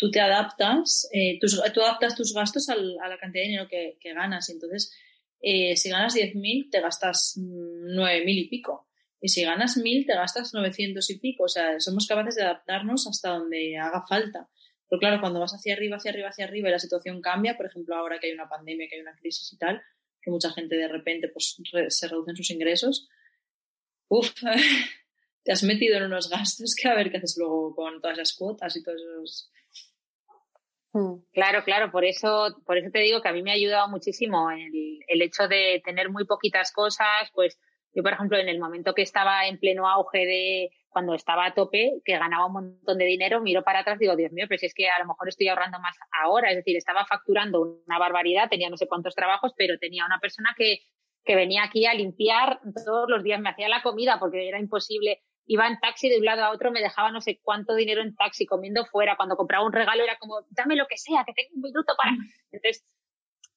tú te adaptas, eh, tus, tú adaptas tus gastos a la cantidad de dinero que, ganas. Entonces, eh, si ganas 10.000, te gastas 9.000 y pico. Y si ganas 1.000, te gastas 900 y pico. O sea, somos capaces de adaptarnos hasta donde haga falta. Pero claro, cuando vas hacia arriba, hacia arriba, hacia arriba y la situación cambia, por ejemplo, ahora que hay una pandemia, que hay una crisis y tal, que mucha gente de repente pues, se reducen sus ingresos, uff, te has metido en unos gastos que a ver qué haces luego con todas esas cuotas y todos esos Mm. Claro, claro, por eso, por eso te digo que a mí me ha ayudado muchísimo el, el hecho de tener muy poquitas cosas, pues yo, por ejemplo, en el momento que estaba en pleno auge de cuando estaba a tope, que ganaba un montón de dinero, miro para atrás y digo, Dios mío, pero si es que a lo mejor estoy ahorrando más ahora. Es decir, estaba facturando una barbaridad, tenía no sé cuántos trabajos, pero tenía una persona que, que venía aquí a limpiar todos los días, me hacía la comida porque era imposible iba en taxi de un lado a otro, me dejaba no sé cuánto dinero en taxi comiendo fuera. Cuando compraba un regalo era como, dame lo que sea, que tengo un minuto para. Entonces,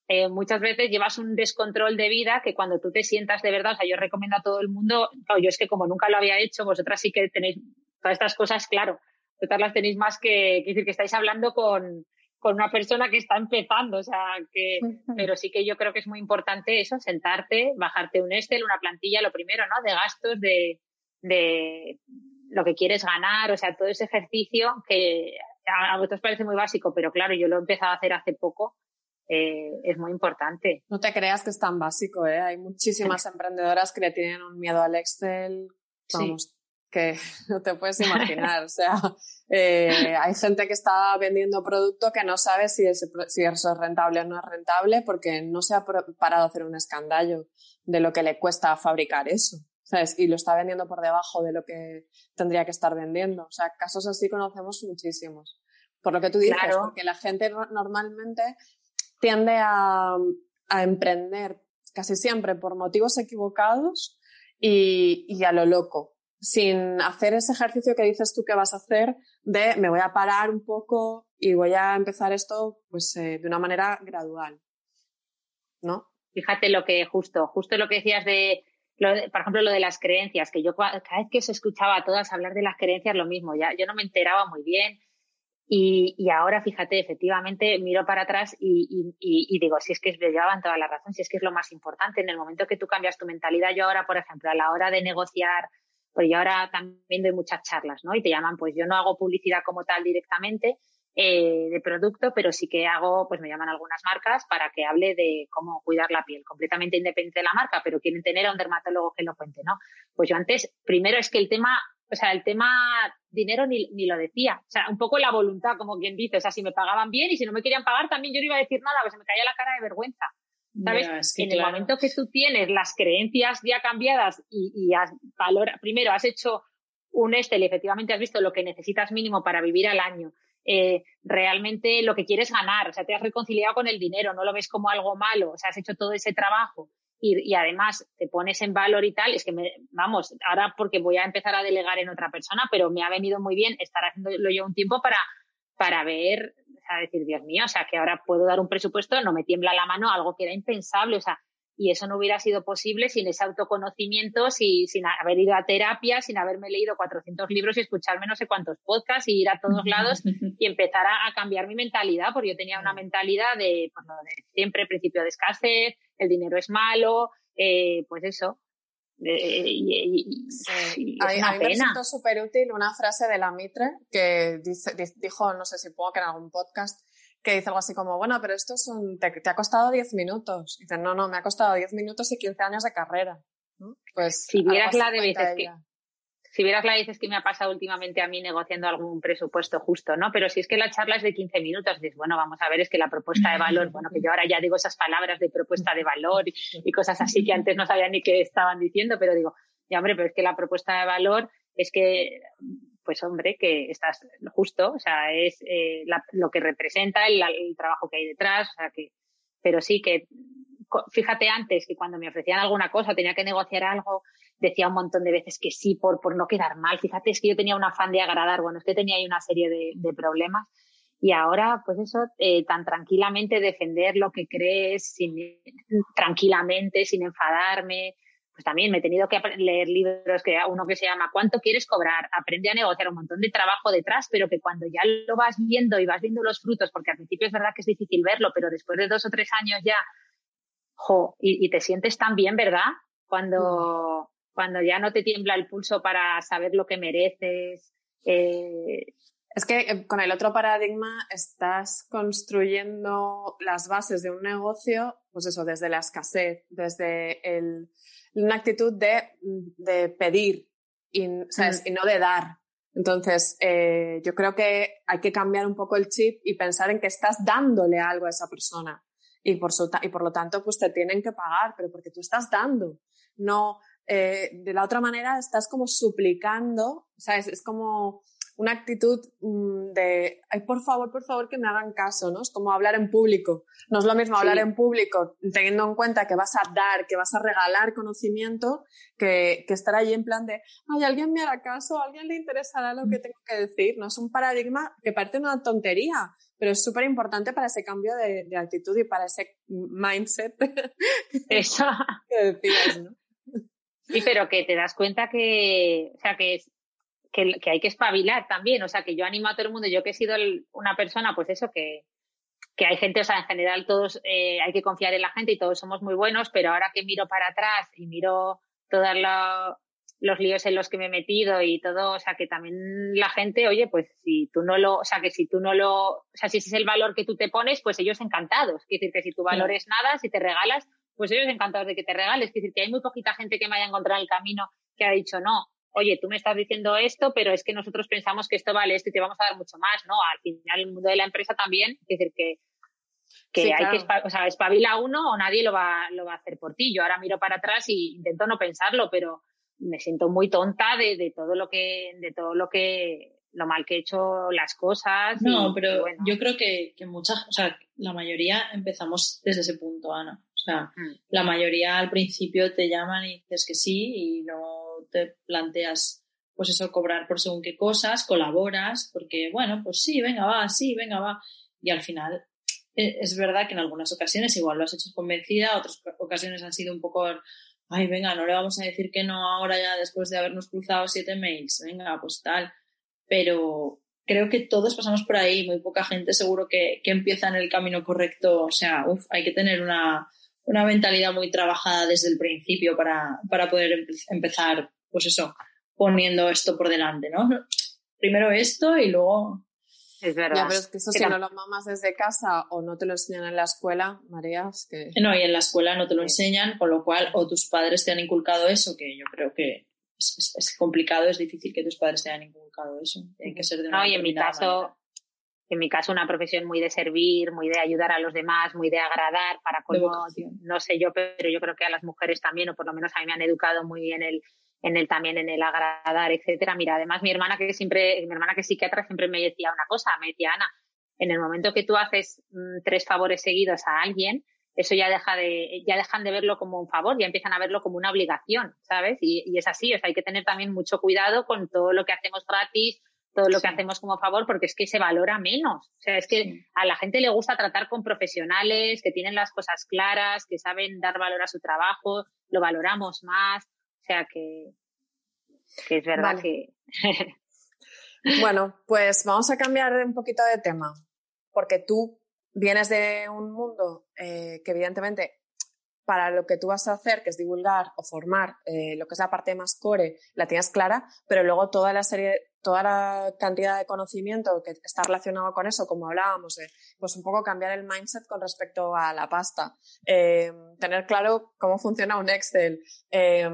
eh, muchas veces llevas un descontrol de vida que cuando tú te sientas de verdad, o sea, yo recomiendo a todo el mundo, yo es que como nunca lo había hecho, vosotras sí que tenéis todas estas cosas, claro, vosotras las tenéis más que, que decir que estáis hablando con, con una persona que está empezando, o sea, que, pero sí que yo creo que es muy importante eso, sentarte, bajarte un Excel, una plantilla, lo primero, ¿no? De gastos, de, de lo que quieres ganar, o sea, todo ese ejercicio que a vosotros parece muy básico, pero claro, yo lo he empezado a hacer hace poco, eh, es muy importante. No te creas que es tan básico, ¿eh? Hay muchísimas emprendedoras que le tienen un miedo al Excel, vamos, que no te puedes imaginar. o sea, eh, hay gente que está vendiendo producto que no sabe si, si eso es rentable o no es rentable porque no se ha parado a hacer un escandallo de lo que le cuesta fabricar eso. ¿Sabes? Y lo está vendiendo por debajo de lo que tendría que estar vendiendo. O sea, casos así conocemos muchísimos. Por lo que tú dices, porque la gente normalmente tiende a, a, emprender casi siempre por motivos equivocados y, y, a lo loco, sin hacer ese ejercicio que dices tú que vas a hacer de me voy a parar un poco y voy a empezar esto pues eh, de una manera gradual. ¿No? Fíjate lo que justo, justo lo que decías de por ejemplo, lo de las creencias, que yo cada vez que os escuchaba a todas hablar de las creencias, lo mismo, ya yo no me enteraba muy bien. Y, y ahora, fíjate, efectivamente, miro para atrás y, y, y, digo, si es que me llevaban toda la razón, si es que es lo más importante. En el momento que tú cambias tu mentalidad, yo ahora, por ejemplo, a la hora de negociar, pues yo ahora también doy muchas charlas, ¿no? Y te llaman, pues yo no hago publicidad como tal directamente, eh, de producto, pero sí que hago, pues me llaman algunas marcas para que hable de cómo cuidar la piel, completamente independiente de la marca, pero quieren tener a un dermatólogo que lo cuente, ¿no? Pues yo antes, primero es que el tema, o sea, el tema dinero ni, ni lo decía, o sea, un poco la voluntad, como quien dice, o sea, si me pagaban bien y si no me querían pagar también yo no iba a decir nada, pues se me caía la cara de vergüenza. ¿Sabes? en el momento que tú tienes las creencias ya cambiadas y, y has valor, primero has hecho un Excel y efectivamente has visto lo que necesitas mínimo para vivir al año, eh, realmente lo que quieres ganar, o sea, te has reconciliado con el dinero, no lo ves como algo malo, o sea, has hecho todo ese trabajo y, y además te pones en valor y tal, es que me, vamos, ahora porque voy a empezar a delegar en otra persona, pero me ha venido muy bien estar haciéndolo yo un tiempo para, para ver, o sea, decir, Dios mío, o sea, que ahora puedo dar un presupuesto, no me tiembla la mano, algo que era impensable, o sea, y eso no hubiera sido posible sin ese autoconocimiento, sin, sin haber ido a terapia, sin haberme leído 400 libros y escucharme no sé cuántos podcasts y ir a todos lados y empezar a, cambiar mi mentalidad, porque yo tenía una mentalidad de, pues, de siempre principio de escasez, el dinero es malo, eh, pues eso. y, a, mí me resultó súper útil una frase de la Mitre que dice, dijo, no sé si puedo que en algún podcast, que dice algo así como, bueno, pero esto es un, te, ha costado 10 minutos. Y dice, no, no, me ha costado 10 minutos y 15 años de carrera. Pues si vieras la de veces que, si vieras la dices que me ha pasado últimamente a mí negociando algún presupuesto justo, ¿no? Pero si es que la charla es de 15 minutos, dices, bueno, vamos a ver, es que la propuesta de valor, bueno, que yo ahora ya digo esas palabras de propuesta de valor y, cosas así que antes no sabía ni qué estaban diciendo, pero digo, ya hombre, pero es que la propuesta de valor es que pues hombre, que estás justo, o sea, es eh, lo que representa el, trabajo que hay detrás, o sea, que, pero sí que, fíjate antes que cuando me ofrecían alguna cosa, tenía que negociar algo, decía un montón de veces que sí por, por no quedar mal. Fíjate, es que yo tenía un afán de agradar, bueno, es que tenía ahí una serie de, problemas. Y ahora, pues eso, eh, tan tranquilamente defender lo que crees, tranquilamente, sin enfadarme, pues también me he tenido que leer libros que uno que se llama ¿Cuánto quieres cobrar? Aprende a negociar un montón de trabajo detrás, pero que cuando ya lo vas viendo y vas viendo los frutos, porque al principio es verdad que es difícil verlo, pero después de dos o tres años ya, jo, y, te sientes tan bien, ¿verdad? Cuando, cuando ya no te tiembla el pulso para saber lo que mereces. Eh, es que eh, con el otro paradigma estás construyendo las bases de un negocio, pues eso, desde la escasez, desde el, una actitud de, de pedir y, ¿sabes? Mm. y no de dar. Entonces, eh, yo creo que hay que cambiar un poco el chip y pensar en que estás dándole algo a esa persona. Y por, su, y por lo tanto, pues te tienen que pagar, pero porque tú estás dando. No, eh, de la otra manera estás como suplicando, ¿sabes? Es como, una actitud mm, de, ay, por favor, por favor, que me hagan caso, ¿no? Es como hablar en público. No es lo mismo hablar en público teniendo en cuenta que vas a dar, que vas a regalar conocimiento, que, que estar allí en plan de, ay, alguien me hará caso, alguien le interesará lo que tengo que decir, ¿no? Es un paradigma que parece una tontería, pero es súper importante para ese cambio de, de, actitud y para ese mindset Eso. que decías, ¿no? Sí, pero que te das cuenta que, o sea, que es, que, que, hay que espabilar también. O sea, que yo animo a todo el mundo, yo que he sido una persona, pues eso, que, que hay gente, o sea, en general todos eh, hay que confiar en la gente y todos somos muy buenos, pero ahora que miro para atrás y miro todos los líos en los que me he metido y todo, o sea, que también la gente, oye, pues si tú no lo, o sea, que si tú no lo, o sea, si ese es el valor que tú te pones, pues ellos encantados. Quiere decir que si tu valor es nada, si te regalas, pues ellos encantados de que te regales. Quiere decir que hay muy poquita gente que me haya encontrado el camino que ha dicho, no, oye, tú me estás diciendo esto, pero es que nosotros pensamos que esto vale esto y te vamos a dar mucho más, ¿no? Al final, el mundo de la empresa también, es decir, que, que hay que, o sea, espabila uno o nadie lo va, lo va a hacer por ti. Yo ahora miro para atrás y intento no pensarlo, pero me siento muy tonta de, de todo lo que, de todo lo que, lo mal que he hecho las cosas. No, pero yo creo que, que muchas, o sea, la mayoría empezamos desde ese punto, Ana. O sea, mm. la mayoría al principio te llaman y dices que sí y no te planteas, pues eso, cobrar por según qué cosas, colaboras, porque bueno, pues sí, venga, va, sí, venga, va. Y al final eh, es verdad que en algunas ocasiones igual lo has hecho convencida, otras ocasiones han sido un poco, ay, venga, no le vamos a decir que no ahora ya después de habernos cruzado siete mails, venga, pues tal. Pero creo que todos pasamos por ahí, muy poca gente seguro que, que empieza en el camino correcto. O sea, uf, hay que tener una, una mentalidad muy trabajada desde el principio para, para poder empezar, pues eso, poniendo esto por delante, ¿no? Primero esto y luego Es verdad. Ya, pero es que eso si no lo mamas desde casa o no te lo enseñan en la escuela, María, es que... No, y en la escuela no te lo enseñan, con lo cual o tus padres te han inculcado eso, que yo creo que es, complicado, es difícil que tus padres te hayan inculcado eso. Hay que ser de una No, y en mi caso... En mi caso, una profesión muy de servir, muy de ayudar a los demás, muy de agradar, para como, no sé yo, pero yo creo que a las mujeres también, o por lo menos a mí me han educado muy en el, en el también en el agradar, etcétera. Mira, además mi hermana que siempre, mi hermana que es psiquiatra siempre me decía una cosa, me decía Ana, en el momento que tú haces mm, tres favores seguidos a alguien, eso ya deja de, ya dejan de verlo como un favor, ya empiezan a verlo como una obligación, ¿sabes? Y, y es así, o sea, hay que tener también mucho cuidado con todo lo que hacemos gratis, todo lo que hacemos como favor, porque es que se valora menos. O sea, es que a la gente le gusta tratar con profesionales que tienen las cosas claras, que saben dar valor a su trabajo, lo valoramos más. O sea que, es verdad que. bueno, pues vamos a cambiar un poquito de tema, porque tú vienes de un mundo eh, que evidentemente para lo que tú vas a hacer, que es divulgar o formar eh, lo que es la parte más core, la tienes clara, pero luego toda la serie, toda la cantidad de conocimiento que está relacionado con eso, como hablábamos, pues un poco cambiar el mindset con respecto a la pasta, eh, tener claro cómo funciona un Excel eh,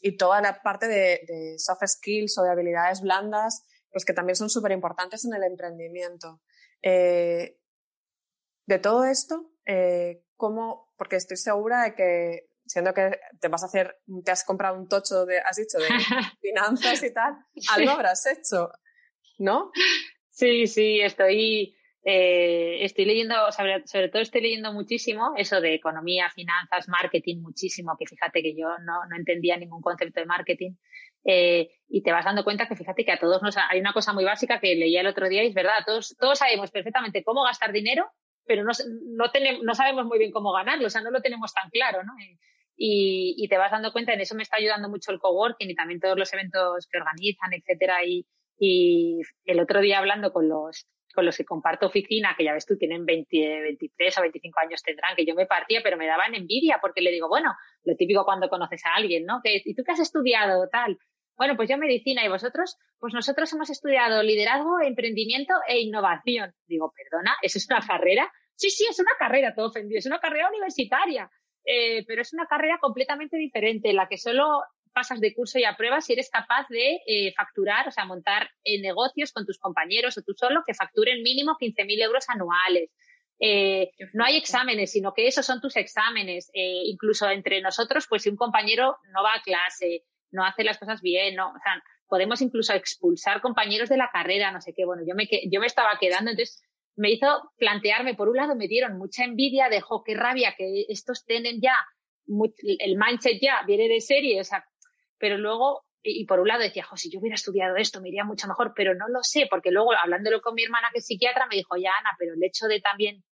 y toda la parte de, soft skills o de habilidades blandas, pues que también son súper importantes en el emprendimiento. de todo esto, cómo, porque estoy segura de que, siendo que te vas a hacer, te has comprado un tocho de, has dicho, de finanzas y tal, algo habrás hecho, ¿no? Sí, sí, estoy, eh, estoy leyendo, sobre, sobre, todo estoy leyendo muchísimo eso de economía, finanzas, marketing, muchísimo, que fíjate que yo no, no entendía ningún concepto de marketing. Eh, y te vas dando cuenta que fíjate que a todos nos hay una cosa muy básica que leía el otro día y es verdad, todos, todos sabemos perfectamente cómo gastar dinero pero no, no, tenemos, no sabemos muy bien cómo ganarlo, o sea, no lo tenemos tan claro, ¿no? Y, te vas dando cuenta, en eso me está ayudando mucho el coworking y también todos los eventos que organizan, etcétera. Y, el otro día hablando con los, con los que comparto oficina, que ya ves tú, tienen 20, 23 o 25 años tendrán, que yo me partía, pero me daban envidia porque le digo, bueno, lo típico cuando conoces a alguien, ¿no? ¿Y tú qué has estudiado tal? Bueno, pues yo medicina y vosotros, pues nosotros hemos estudiado liderazgo, emprendimiento e innovación. Digo, perdona, ¿eso es una carrera? Sí, sí, es una carrera, todo ofendido, es una carrera universitaria, eh, pero es una carrera completamente diferente, en la que solo pasas de curso y a prueba si eres capaz de eh, facturar, o sea, montar eh, negocios con tus compañeros o tú solo que facturen mínimo 15.000 euros anuales. no hay exámenes, sino que esos son tus exámenes. incluso entre nosotros, pues si un compañero no va a clase, no hace las cosas bien, no, o sea, podemos incluso expulsar compañeros de la carrera, no sé qué. Bueno, yo me, yo me estaba quedando, entonces me hizo plantearme, por un lado me dieron mucha envidia de, qué rabia que estos tienen ya, el mindset ya viene de serie, pero luego, y, por un lado decía, jo, si yo hubiera estudiado esto me iría mucho mejor, pero no lo sé, porque luego hablándolo con mi hermana que es psiquiatra me dijo, ya Ana, pero el hecho de también,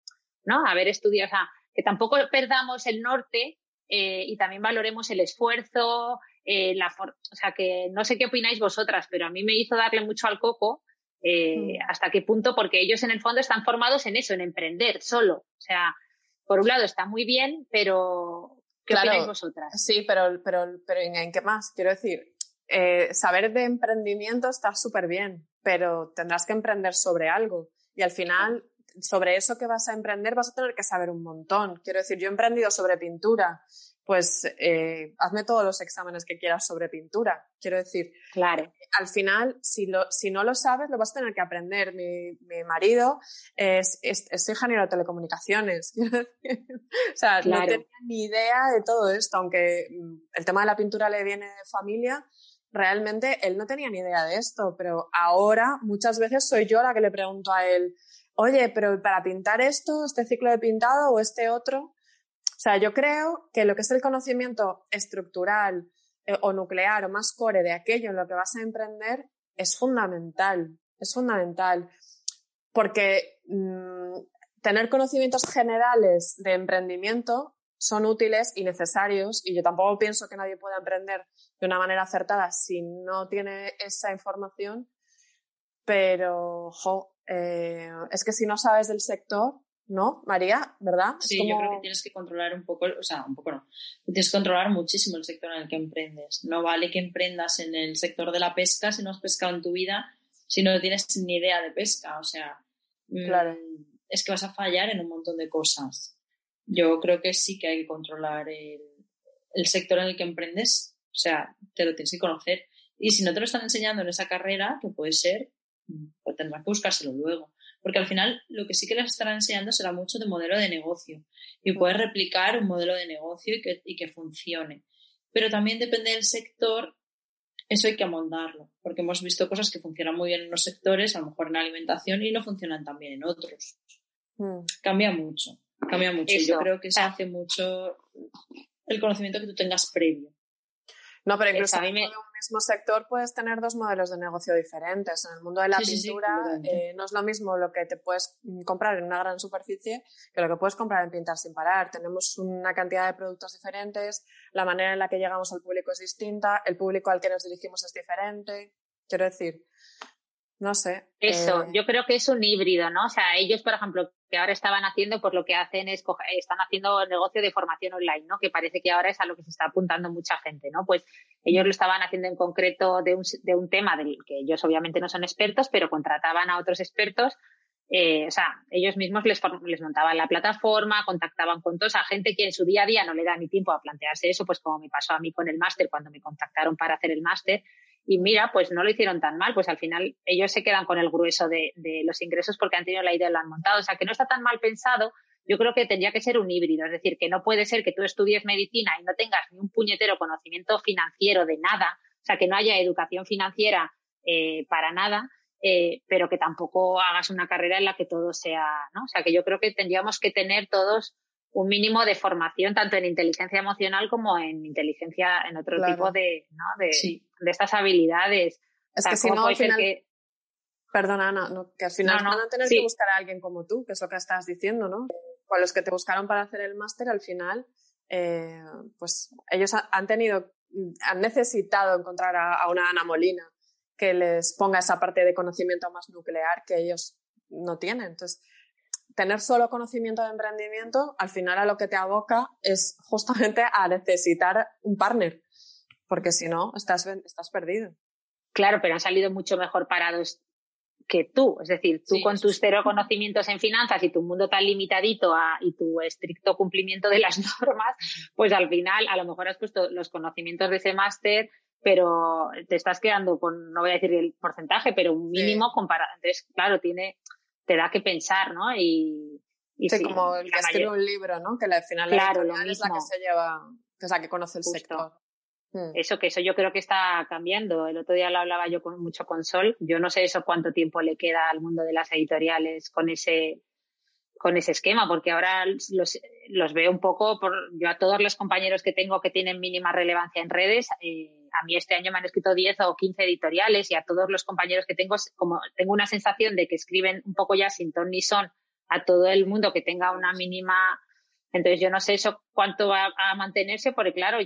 ¿no? Haber estudiado, o que tampoco perdamos el norte eh, y también valoremos el esfuerzo, eh, la o sea, que no sé qué opináis vosotras, pero a mí me hizo darle mucho al coco. Eh, mm. hasta qué punto, porque ellos en el fondo están formados en eso, en emprender solo. O sea, por un lado está muy bien, pero ¿qué opináis vosotras? Sí, pero, pero, pero ¿en, qué más? Quiero decir, eh, saber de emprendimiento está súper bien, pero tendrás que emprender sobre algo. Y al final, sobre eso que vas a emprender, vas a tener que saber un montón. Quiero decir, yo he emprendido sobre pintura pues eh, hazme todos los exámenes que quieras sobre pintura. Quiero decir, claro. al final, si, lo, si no lo sabes, lo vas a tener que aprender. Mi, mi marido es, es, ingeniero de telecomunicaciones. o sea, no tenía ni idea de todo esto, aunque mm, el tema de la pintura le viene de familia. Realmente él no tenía ni idea de esto, pero ahora muchas veces soy yo la que le pregunto a él, oye, pero para pintar esto, este ciclo de pintado o este otro, sea, yo creo que lo que es el conocimiento estructural eh, o nuclear o más core de aquello en lo que vas a emprender es fundamental, es fundamental. Porque mm, tener conocimientos generales de emprendimiento son útiles y necesarios y yo tampoco pienso que nadie pueda emprender de una manera acertada si no tiene esa información, pero eh, es que si no sabes del sector, ¿no, María? ¿Verdad? Sí, yo creo que tienes que controlar un poco, o sea, un poco no, tienes que controlar muchísimo el sector en el que emprendes. No vale que emprendas en el sector de la pesca si no has pescado en tu vida, si no tienes ni idea de pesca. O sea, mm, Claro. es que vas a fallar en un montón de cosas. Yo creo que sí que hay que controlar el, el sector en el que emprendes, o sea, te lo tienes que conocer. Y si no te lo están enseñando en esa carrera, que puede ser, pues tendrás que buscárselo luego. Porque al final lo que sí que les estarán enseñando será mucho de modelo de negocio y puedes replicar un modelo de negocio y que, y que funcione. Pero también depende del sector, eso hay que amoldarlo, porque hemos visto cosas que funcionan muy bien en unos sectores, a lo mejor en alimentación, y no funcionan tan bien en otros. Mm. Cambia mucho, cambia mucho. Y yo Eso. creo que se hace mucho el conocimiento que tú tengas previo. No, pero incluso de un mismo sector puedes tener dos modelos de negocio diferentes. En el mundo de la Sí, sí, sí, pintura eh, no es lo mismo lo que te puedes mm, comprar en una gran superficie que lo que puedes comprar en Pintar sin parar. Tenemos una cantidad de productos diferentes, la manera en la que llegamos al público es distinta, el público al que nos dirigimos es diferente. Quiero decir, no sé. Eso, eh, yo creo que es un híbrido, ¿no? O sea, ellos, por ejemplo, que ahora estaban haciendo, pues lo que hacen es, están haciendo negocio de formación online, ¿no? Que parece que ahora es a lo que se está apuntando mucha gente, ¿no? Pues ellos lo estaban haciendo en concreto de un, de un tema del que ellos obviamente no son expertos, pero contrataban a otros expertos. eh, o sea, ellos mismos les, les montaban la plataforma, contactaban con toda esa gente que en su día a día no le da ni tiempo a plantearse eso, pues como me pasó a mí con el máster cuando me contactaron para hacer el máster, y mira, pues no lo hicieron tan mal, pues al final ellos se quedan con el grueso de, de los ingresos porque han tenido la idea y lo han montado. O sea, que no está tan mal pensado. Yo creo que tendría que ser un híbrido, es decir, que no puede ser que tú estudies medicina y no tengas ni un puñetero conocimiento financiero de nada, o sea, que no haya educación financiera eh, para nada, eh, pero que tampoco hagas una carrera en la que todo sea, ¿no? O sea, que yo creo que tendríamos que tener todos un mínimo de formación tanto en inteligencia emocional como en inteligencia en otro Claro. tipo de, ¿no? de, Sí. De estas habilidades. es O sea, que si ¿cómo no, al final, que- perdona Ana, no, que al final No, no, van a tener sí. que buscar a alguien como tú, que es lo que estás diciendo, ¿no? Con los que te buscaron para hacer el máster, al final, eh, pues ellos ha- han tenido, han necesitado encontrar a, a una Ana Molina que les ponga esa parte de conocimiento más nuclear que ellos no tienen. Entonces, tener solo conocimiento de emprendimiento, al final a lo que te aboca es justamente a necesitar un partner, porque si no, estás, estás perdido. Claro, pero han salido mucho mejor parados que tú. Es decir, tú Sí, con tus sí. cero conocimientos en finanzas y tu mundo tan limitadito a- y tu estricto cumplimiento de las normas, pues al final a lo mejor has puesto los conocimientos de ese máster, pero te estás quedando con, no voy a decir el porcentaje, pero un mínimo comparado. Entonces, claro, tiene, te da que pensar, ¿no? Y, y Sí, sí, como el que escribe mayor- un libro, ¿no? Que al final la Claro, lo editorial es la que mismo. se lleva, es la que conoce el Justo. sector. Mm. Eso que eso yo creo que está cambiando. El otro día lo hablaba yo con, mucho con Sol. Yo no sé eso cuánto tiempo le queda al mundo de las editoriales con ese con ese esquema, porque ahora los, los veo un poco, por, yo a todos los compañeros que tengo que tienen mínima relevancia en redes, eh, a mí este año me han escrito 10 o 15 editoriales y a todos los compañeros que tengo, como tengo una sensación de que escriben un poco ya sin ton ni son a todo el mundo que tenga una mínima entonces yo no sé eso cuánto va a mantenerse, porque claro,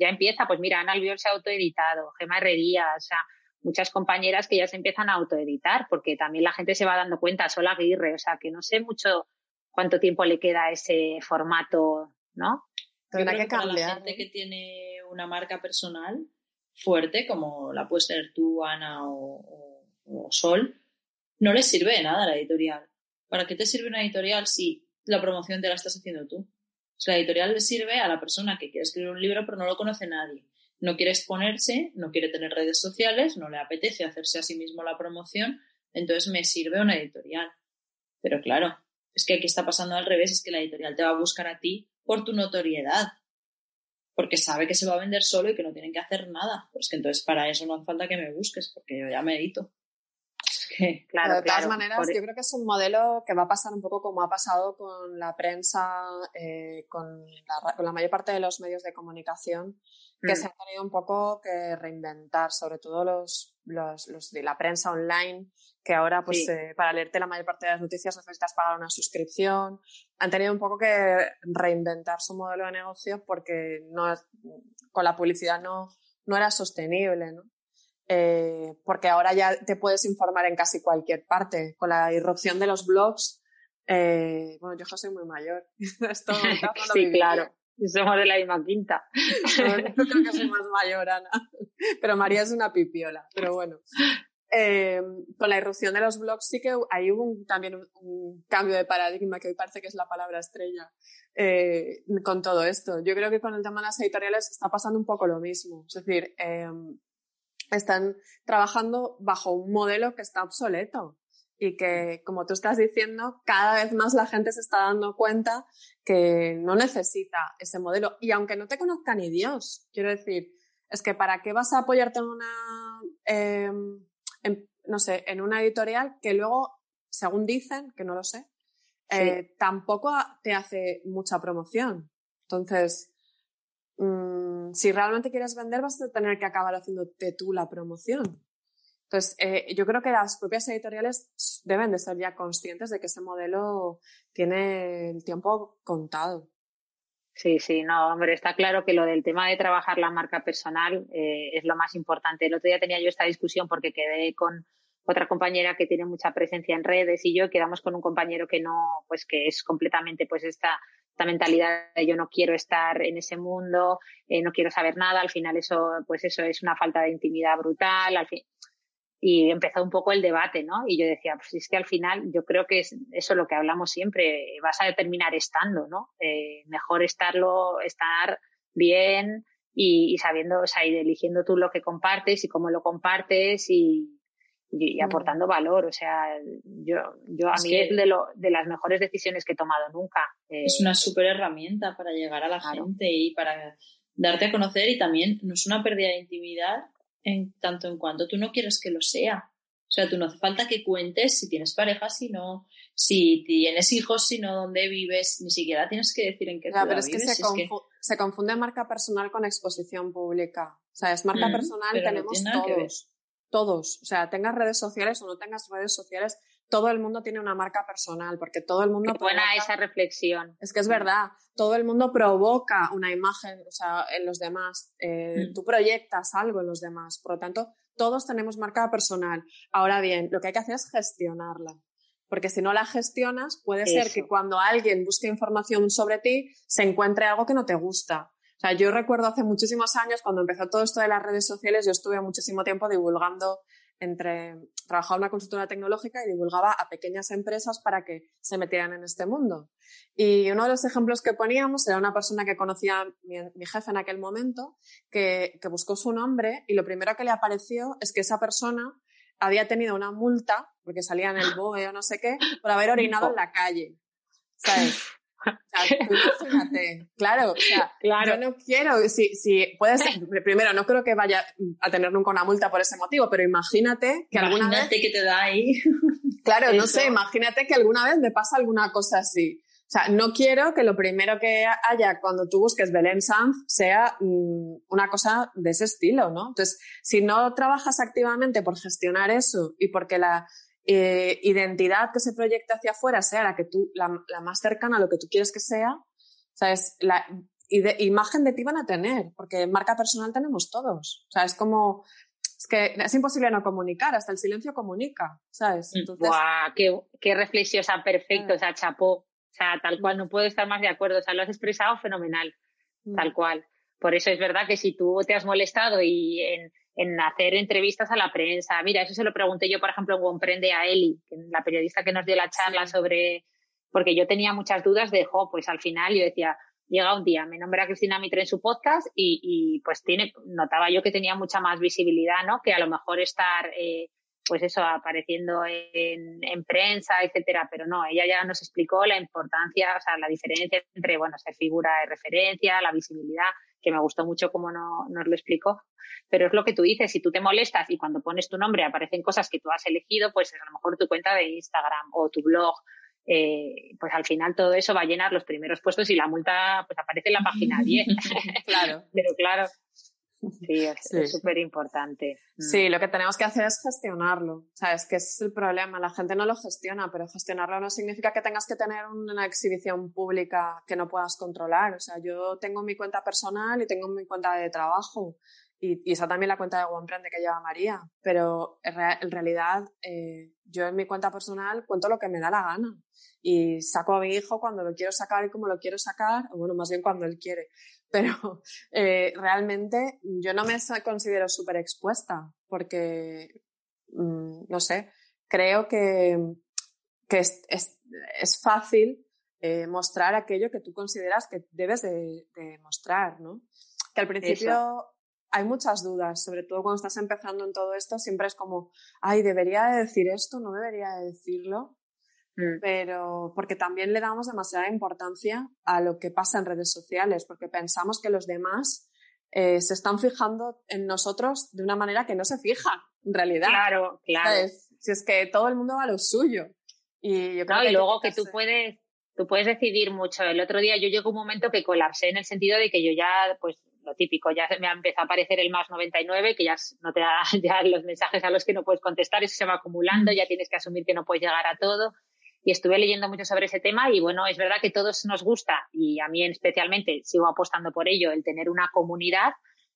ya empieza, pues mira, Ana Albiol se ha autoeditado, Gema Herrería, o sea, muchas compañeras que ya se empiezan a autoeditar, porque también la gente se va dando cuenta, Sol Aguirre, o sea, que no sé mucho cuánto tiempo le queda a ese formato, ¿no? Tendrá que para la cambiar. gente que tiene una marca personal fuerte, como la puedes tener tú, Ana o, o- o Sol, no les sirve de nada la editorial. ¿Para qué te sirve una editorial si la promoción te la estás haciendo tú? La editorial le sirve a la persona que quiere escribir un libro pero no lo conoce nadie. No quiere exponerse, no quiere tener redes sociales, no le apetece hacerse a sí mismo la promoción, entonces me sirve una editorial. Pero claro, es que aquí está pasando al revés, es que la editorial te va a buscar a ti por tu notoriedad, porque sabe que se va a vender solo y que no tienen que hacer nada. Pues que entonces para eso no hace falta que me busques, porque yo ya me edito. Claro, de todas claro. maneras, Por- yo creo que es un modelo que va a pasar un poco como ha pasado con la prensa, eh, con, la, con la mayor parte de los medios de comunicación, que Mm. se han tenido un poco que reinventar, sobre todo los, los, los de la prensa online, que ahora, pues, Sí. eh, para leerte la mayor parte de las noticias necesitas pagar una suscripción. Han tenido un poco que reinventar su modelo de negocio porque no, con la publicidad no, no era sostenible, ¿no? Eh, porque ahora ya te puedes informar en casi cualquier parte. Con la irrupción de los blogs, eh, bueno, yo ya soy muy mayor. Esto sí, claro. Somos de la misma quinta. No, yo creo que soy más mayor, Ana. Pero María es una pipiola. Pero bueno. eh, con la irrupción de los blogs sí que hay un, también un, cambio de paradigma que hoy parece que es la palabra estrella eh, con todo esto. Yo creo que con el tema de las editoriales está pasando un poco lo mismo. Es decir, em, están trabajando bajo un modelo que está obsoleto y que, como tú estás diciendo, cada vez más la gente se está dando cuenta que no necesita ese modelo. Y aunque no te conozca ni Dios, quiero decir, es que ¿para qué vas a apoyarte en una, em, no sé, en una editorial que luego, según dicen, que no lo sé, eh, tampoco te hace mucha promoción? Entonces, mm, si realmente quieres vender, vas a tener que acabar haciéndote tú la promoción. Entonces, eh, yo creo que las propias editoriales deben de ser ya conscientes de que ese modelo tiene el tiempo contado. Sí, sí, no, hombre, está claro que lo del tema de trabajar la marca personal eh, es lo más importante. El otro día tenía yo esta discusión porque quedé con otra compañera que tiene mucha presencia en redes y yo quedamos con un compañero que no, pues que es completamente pues esta, esta mentalidad de yo no quiero estar en ese mundo, eh, no quiero saber nada, al final eso, pues eso es una falta de intimidad brutal, al fin, y empezó un poco el debate, ¿no? Y yo decía, pues es que al final yo creo que es eso lo que hablamos siempre, vas a terminar estando, ¿no? Eh, mejor estarlo, estar bien y, sabiendo, o sea, y eligiendo tú lo que compartes y cómo lo compartes y, y, aportando valor. O sea, yo, yo a mí es de, lo, de las mejores decisiones que he tomado nunca. es una súper herramienta para llegar a la gente y para darte a conocer y también no es una pérdida de intimidad en tanto en cuanto tú no quieres que lo sea. O sea, tú no hace falta que cuentes si tienes pareja, si no, si tienes hijos, si no dónde vives, ni siquiera tienes que decir en qué ciudad pero es Que se, se, confunde marca personal con exposición pública. O sea, es marca mm, personal, tenemos todos. Todos. O sea, tengas redes sociales o no tengas redes sociales, todo el mundo tiene una marca personal, porque todo el mundo... Qué buena esa reflexión. Es que es verdad, todo el mundo provoca una imagen o sea, en los demás, eh, mm. tú proyectas algo en los demás, por lo tanto, todos tenemos marca personal. Ahora bien, lo que hay que hacer es gestionarla, porque si no la gestionas, puede ser que cuando alguien busque información sobre ti, se encuentre algo que no te gusta. Sea, yo recuerdo hace muchísimos años, cuando empezó todo esto de las redes sociales, yo estuve muchísimo tiempo divulgando entre, trabajaba en una consultora tecnológica y divulgaba a pequeñas empresas para que se metieran en este mundo. Y uno de los ejemplos que poníamos era una persona que conocía mi, mi jefe en aquel momento, que, que buscó su nombre y lo primero que le apareció es que esa persona había tenido una multa, porque salía en el BOE o no sé qué, por haber orinado en la calle. ¿Sabes? Imagínate, claro, o sea, yo no quiero, si, si puedes, primero, no creo que vaya a tener nunca una multa por ese motivo, pero imagínate que alguna vez... que te da ahí. Claro, no sé, imagínate que alguna vez me pasa alguna cosa así. O sea, no quiero que lo primero que haya cuando tú busques Belén Sanz sea mm, una cosa de ese estilo, ¿no? Entonces, si no trabajas activamente por gestionar eso y porque la, eh, identidad que se proyecta hacia afuera sea la que tú, la, más cercana a lo que tú quieres que sea, ¿sabes? La imagen de ti van a tener, porque marca personal tenemos todos. O sea, es como, es que es imposible no comunicar, hasta el silencio comunica, ¿sabes? Mm, Entonces, qué, qué reflexión, perfecto, o sea, chapó. O sea, tal cual, no puedo estar más de acuerdo. O sea, lo has expresado fenomenal, mm. tal cual. Por eso es verdad que si tú te has molestado y en, en hacer entrevistas a la prensa. Mira, eso se lo pregunté yo, por ejemplo, en Comprende a Eli, la periodista que nos dio la charla sobre, porque yo tenía muchas dudas de, jo, pues al final yo decía, llega un día, me nombra Cristina Mitre en su podcast y, y pues tiene, notaba yo que tenía mucha más visibilidad, ¿no? Que a lo mejor estar, eh, pues eso, apareciendo en, en, prensa, etcétera, pero no, ella ya nos explicó la importancia, o sea, la diferencia entre, bueno, ser figura de referencia, la visibilidad, que me gustó mucho cómo no, nos lo explicó. Pero es lo que tú dices, si tú te molestas y cuando pones tu nombre aparecen cosas que tú has elegido, pues a lo mejor tu cuenta de Instagram o tu blog, eh, pues al final todo eso va a llenar los primeros puestos y la multa pues aparece en la página 10. claro. Pero claro, Sí, es súper importante. Mm. Sí, lo que tenemos que hacer es gestionarlo. O sea, es que ese es el problema. La gente no lo gestiona, pero gestionarlo no significa que tengas que tener una exhibición pública que no puedas controlar. O sea, yo tengo mi cuenta personal y tengo mi cuenta de trabajo. Y, y esa también la cuenta de OnePrende que lleva María. Pero en, realidad, eh, yo en mi cuenta personal cuento lo que me da la gana. Y saco a mi hijo cuando lo quiero sacar y como lo quiero sacar, o bueno, más bien cuando él quiere pero eh, realmente yo no me considero súper expuesta porque mm, no sé, creo que, que es, es, fácil eh, mostrar aquello que tú consideras que debes de, mostrar, ¿no? Que al principio hay muchas dudas, sobre todo cuando estás empezando en todo esto, siempre es como, ay, debería decir esto, no debería decirlo. Mm. Pero porque también le damos demasiada importancia a lo que pasa en redes sociales, porque pensamos que los demás eh, se están fijando en nosotros de una manera que no se fija, en realidad. Claro, claro. Si es que todo el mundo va a lo suyo. Y, yo creo y luego que tú puedes, tú puedes decidir mucho. El otro día yo llegó un momento que colapsé en el sentido de que yo ya, pues lo típico, ya me ha empezado a aparecer el más 99, que ya no te da ya los mensajes a los que no puedes contestar, eso se va acumulando, ya tienes que asumir que no puedes llegar a todo y estuve leyendo mucho sobre ese tema y bueno, es verdad que todos nos gusta y a mí especialmente sigo apostando por ello, el tener una comunidad,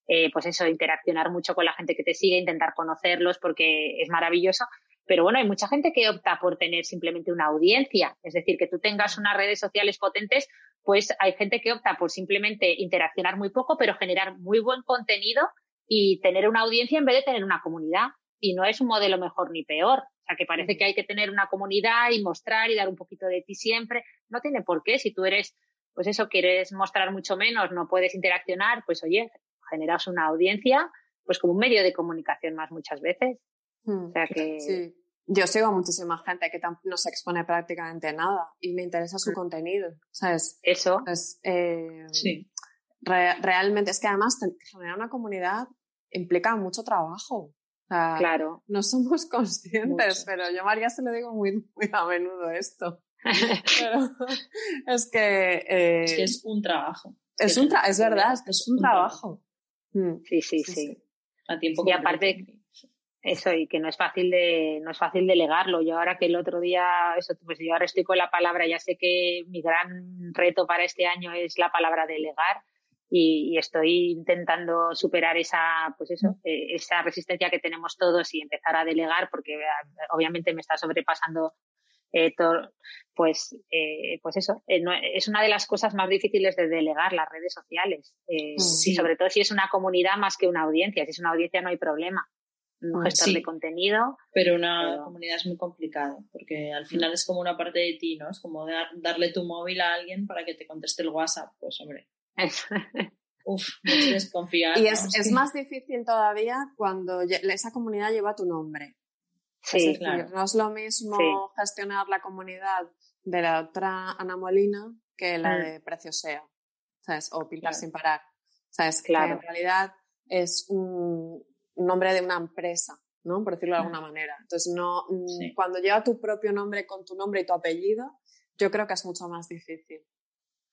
eh, pues eso, interaccionar mucho con la gente que te sigue, intentar conocerlos porque es maravilloso. Pero bueno, hay mucha gente que opta por tener simplemente una audiencia, es decir, que tú tengas unas redes sociales potentes, pues hay gente que opta por simplemente interaccionar muy poco, pero generar muy buen contenido y tener una audiencia en vez de tener una comunidad. Y no es un modelo mejor ni peor. O sea, que parece que hay que tener una comunidad y mostrar y dar un poquito de ti siempre. No tiene por qué. Si tú eres, pues eso, quieres mostrar mucho menos, no puedes interaccionar, pues oye, generas una audiencia, pues como un medio de comunicación más muchas veces. Hmm. O sea que. Sí. Yo sigo a muchísima gente que no se expone prácticamente nada y me interesa su hmm. contenido. ¿Sabes? Eso. Eh, sí. realmente, es que además generar una comunidad implica mucho trabajo claro. No somos conscientes, pero yo a María se lo digo muy, muy a menudo esto. pero es que... Eh, es que es un trabajo. Es, un es verdad, es que es un, trabajo. Mm. Sí, sí, sí, A tiempo y aparte, eso, y que no es fácil de, no es fácil delegarlo. Yo ahora que el otro día, eso, pues yo ahora estoy con la palabra, ya sé que mi gran reto para este año es la palabra delegar y, estoy intentando superar esa, pues eso, eh, esa resistencia que tenemos todos y empezar a delegar porque eh, obviamente me está sobrepasando eh, todo, pues, eh, pues eso, eh, es una de las cosas más difíciles de delegar las redes sociales. Y sobre todo si es una comunidad más que una audiencia. Si es una audiencia no hay problema. Un gestor de contenido. Pero una comunidad es muy complicado porque al final es como una parte de ti, ¿no? Es como darle tu móvil a alguien para que te conteste el WhatsApp. Pues hombre, Uf, desconfiar. Y es, más difícil todavía cuando esa comunidad lleva tu nombre. Sí, claro. No es lo mismo gestionar la comunidad de la otra Ana Molina que la mm. de Precio Sea, ¿sabes? O Pintar sin parar. ¿Sabes? Claro. Que en realidad es un nombre de una empresa, ¿no? Por decirlo de alguna mm. manera. Entonces, no, mm, cuando lleva tu propio nombre con tu nombre y tu apellido, yo creo que es mucho más difícil.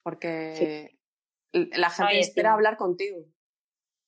Porque la gente espera hablar contigo.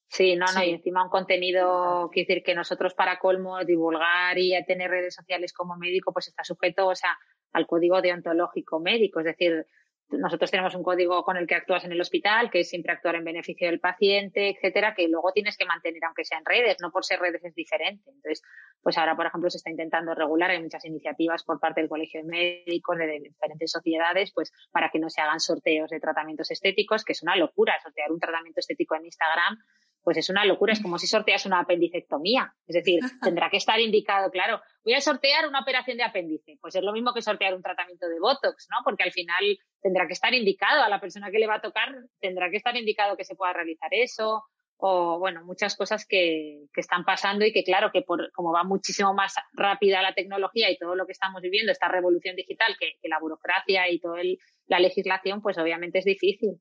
Sí, no, no, y encima un contenido, quiere decir que nosotros para colmo divulgar y tener redes sociales como médico, pues está sujeto, o sea, al código deontológico médico, es decir, nosotros tenemos un código con el que actúas en el hospital, que es siempre actuar en beneficio del paciente, etcétera, que luego tienes que mantener aunque sea en redes, no por ser redes es diferente. Entonces, pues ahora, por ejemplo, se está intentando regular, hay muchas iniciativas por parte del Colegio de Médicos, de, diferentes sociedades, pues para que no se hagan sorteos de tratamientos estéticos, que es una locura sortear un tratamiento estético en Instagram pues es una locura, es como si sorteas una apendicectomía. Es decir, tendrá que estar indicado, claro, voy a sortear una operación de apéndice. Pues es lo mismo que sortear un tratamiento de Botox, ¿no? Porque al final tendrá que estar indicado a la persona que le va a tocar, tendrá que estar indicado que se pueda realizar eso. O, bueno, muchas cosas que, que están pasando y que, claro, que por, como va muchísimo más rápida la tecnología y todo lo que estamos viviendo, esta revolución digital, que, la burocracia y toda la legislación, pues obviamente es difícil.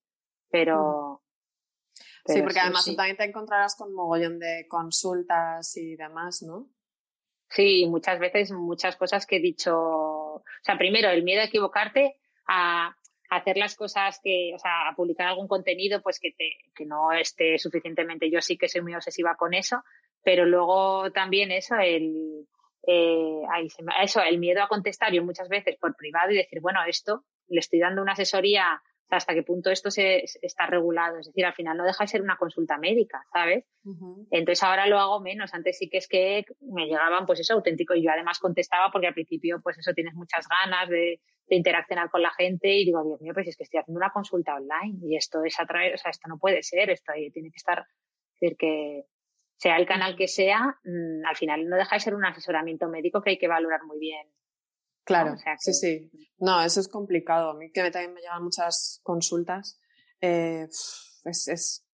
Pero, sí, porque además tú también te encontrarás con mogollón de consultas y demás, ¿no? Sí, muchas veces muchas cosas que he dicho, o sea, primero el miedo a equivocarte, a hacer las cosas que, o sea, a publicar algún contenido, pues que te, que no esté suficientemente. Yo sí que soy muy obsesiva con eso, pero luego también eso, el, eh, eso, el miedo a contestar yo muchas veces por privado y decir, bueno, esto le estoy dando una asesoría hasta qué punto esto se, está regulado. Es decir, al final no deja de ser una consulta médica, ¿sabes? Entonces ahora lo hago menos. Antes sí que es que me llegaban, pues eso, auténtico. Y yo además contestaba porque al principio, pues eso, tienes muchas ganas de, interaccionar con la gente y digo, Dios mío, pues es que estoy haciendo una consulta online y esto es atraer, o sea, esto no puede ser, esto tiene que estar, es decir, que, sea el canal que sea, mm, al final no deja de ser un asesoramiento médico que hay que valorar muy bien. Claro, sí, sí. No, eso es complicado. A mí que también me llegan muchas consultas. Eh, es, es,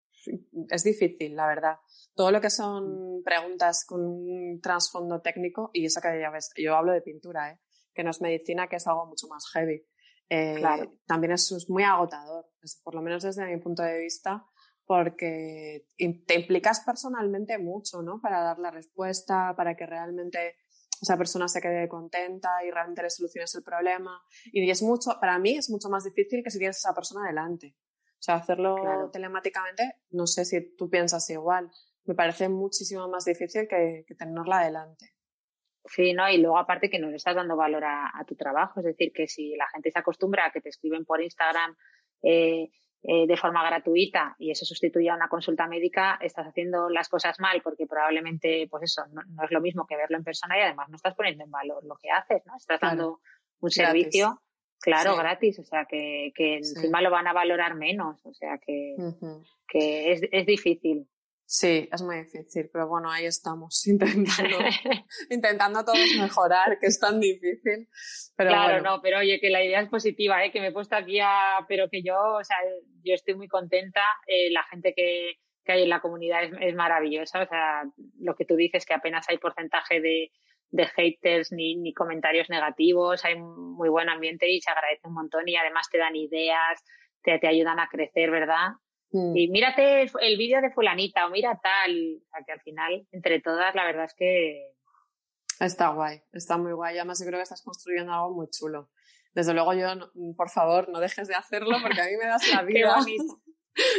es difícil, la verdad. Todo lo que son preguntas con un trasfondo técnico, y eso que ya ves, yo hablo de pintura, ¿eh? que no es medicina, que es algo mucho más heavy. Eh, claro. También es, es, muy agotador, por lo menos desde mi punto de vista, porque te implicas personalmente mucho, ¿no? Para dar la respuesta, para que realmente esa persona se quede contenta y realmente le soluciones el problema. Y es mucho, para mí es mucho más difícil que si tienes a esa persona delante. O sea, hacerlo telemáticamente, no sé si tú piensas igual. Me parece muchísimo más difícil que, tenerla delante. Sí, ¿no? Y luego aparte que no le estás dando valor a, tu trabajo. Es decir, que si la gente se acostumbra a que te escriben por Instagram eh, eh, de forma gratuita y eso sustituye a una consulta médica, estás haciendo las cosas mal porque probablemente, pues eso, no, es lo mismo que verlo en persona y además no estás poniendo en valor lo que haces, ¿no? Estás dando un servicio, claro, gratis, o sea, que, que encima lo van a valorar menos, o sea, que, que es, es difícil. Sí, es muy difícil, pero bueno, ahí estamos intentando, intentando todos mejorar, que es tan difícil. Pero claro, no, pero oye, que la idea es positiva, ¿eh? que me he puesto aquí a, pero que yo, o sea, yo estoy muy contenta, eh, la gente que, que, hay en la comunidad es, es, maravillosa, o sea, lo que tú dices que apenas hay porcentaje de, de haters ni, ni comentarios negativos, hay muy buen ambiente y se agradece un montón y además te dan ideas, te, te ayudan a crecer, ¿verdad? Mm. Y mírate el, vídeo de fulanita o mira tal. O sea, que al final, entre todas, la verdad es que... Está guay, está muy guay. Además, yo creo que estás construyendo algo muy chulo. Desde luego, yo, por favor, no dejes de hacerlo porque a mí me das la vida. Qué bonito.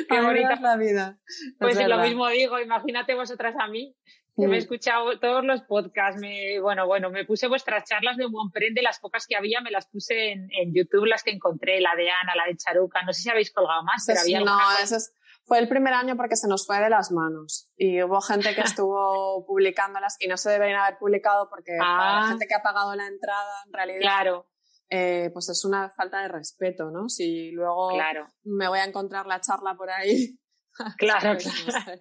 Qué bonita la vida. Pues lo mismo digo, imagínate vosotras a mí que me he escuchado todos los podcasts, me, bueno, bueno, me puse vuestras charlas de Prende, las pocas que había, me las puse en, en, YouTube, las que encontré, la de Ana, la de Charuca, no sé si habéis colgado más, pero había No, eso fue el primer año porque se nos fue de las manos y hubo gente que estuvo publicándolas y no se deberían haber publicado porque la ah. gente que ha pagado la entrada, en realidad, claro. Eh, pues es una falta de respeto, ¿no? Si luego claro. me voy a encontrar la charla por ahí. Claro, claro.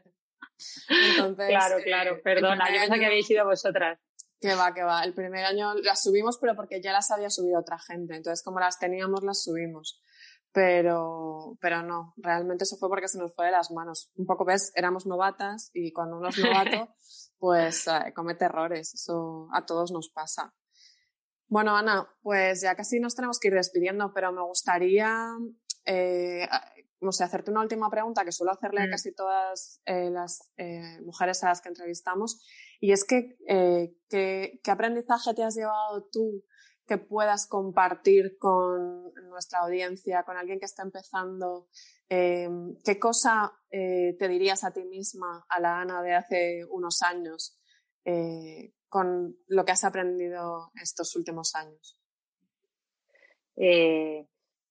Entonces, claro, claro, eh, perdona, yo pensaba que habéis ido vosotras. Que va, que va. El primer año las subimos, pero porque ya las había subido otra gente. Entonces, como las teníamos, las subimos. Pero, pero no, realmente eso fue porque se nos fue de las manos. Un poco, ves, éramos novatas y cuando uno es novato, pues eh, comete errores. Eso a todos nos pasa. Bueno, Ana, pues ya casi nos tenemos que ir despidiendo, pero me gustaría eh, no sé, hacerte una última pregunta que suelo hacerle a mm. casi todas eh, las eh, mujeres a las que entrevistamos, y es que, eh, ¿qué, aprendizaje te has llevado tú que puedas compartir con nuestra audiencia, con alguien que está empezando? Em, ¿Qué cosa te dirías a ti misma, a la Ana de hace unos años, con lo que has aprendido estos últimos años?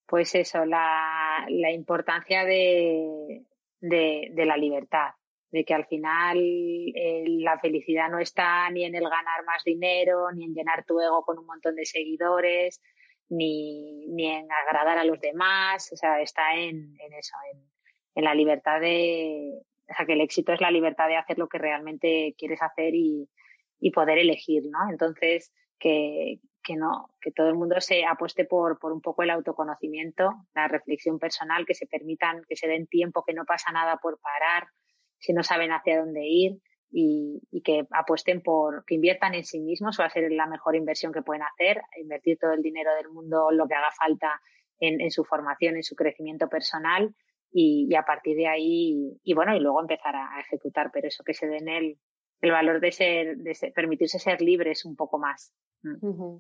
Pues eso, la, importancia de, la libertad, de que al final eh, la felicidad no está ni en el ganar más dinero, ni en llenar tu ego con un montón de seguidores, ni, en agradar a los demás, o sea, está en, eso, en, la libertad de, o sea, que el éxito es la libertad de hacer lo que realmente quieres hacer y poder elegir, ¿no? Entonces, que, que no, que todo el mundo se apueste por, por un poco el autoconocimiento, la reflexión personal, que se permitan, que se den tiempo, que no pasa nada por parar, si no saben hacia dónde ir y, y que apuesten por, que inviertan en sí mismos, va a ser la mejor inversión que pueden hacer, invertir todo el dinero del mundo, lo que haga falta en, en su formación, en su crecimiento personal y, y, a partir de ahí, y bueno, y luego empezar a, ejecutar, pero eso que se den el, el valor de ser, de permitirse ser libres un poco más. Mm.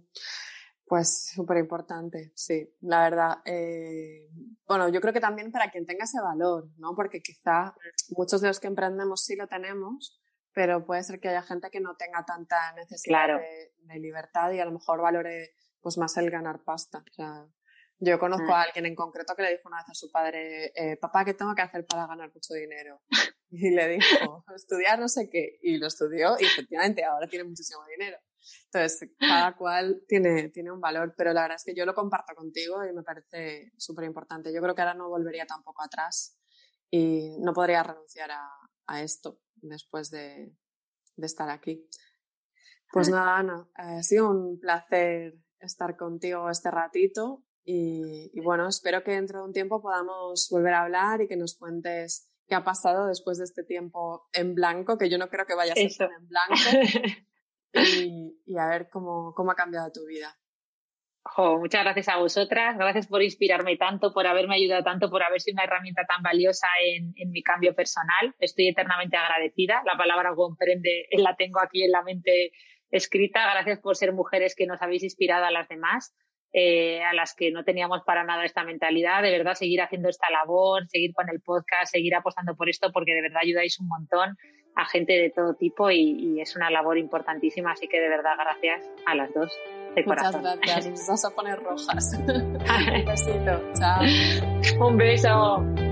Pues súper importante, sí, la verdad. Eh, bueno, yo creo que también para quien tenga ese valor, ¿no? Porque quizá muchos de los que emprendemos sí lo tenemos, pero puede ser que haya gente que no tenga tanta necesidad de, libertad y a lo mejor valore pues más el ganar pasta. O sea, yo conozco mm. a alguien en concreto que le dijo una vez a su padre, eh, papá, ¿qué tengo que hacer para ganar mucho dinero? Y le dijo, estudiar no sé qué. Y lo estudió y efectivamente ahora tiene muchísimo dinero. Entonces, cada cual tiene, tiene un valor, pero la verdad es que yo lo comparto contigo y me parece súper importante. Yo creo que ahora no volvería tampoco atrás y no podría renunciar a, a esto después de, de estar aquí. Pues nada, Ana, ha sido un placer estar contigo este ratito y, bueno, espero que dentro de un tiempo podamos volver a hablar y que nos cuentes qué ha pasado después de este tiempo en blanco, que yo no creo que vaya a ser en blanco, y, a ver cómo, cómo ha cambiado tu vida. muchas gracias a vosotras, gracias por inspirarme tanto, por haberme ayudado tanto, por haber sido una herramienta tan valiosa en, en mi cambio personal. Estoy eternamente agradecida. La palabra comprende la tengo aquí en la mente escrita. Gracias por ser mujeres que nos habéis inspirado a las demás, eh, a las que no teníamos para nada esta mentalidad. De verdad, seguir haciendo esta labor, seguir con el podcast, seguir apostando por esto, porque de verdad ayudáis un montón a gente de todo tipo y, es una labor importantísima. Así que de verdad, gracias a las dos. De Muchas gracias. Nos vas a poner rojas. un besito. Chao. Un beso.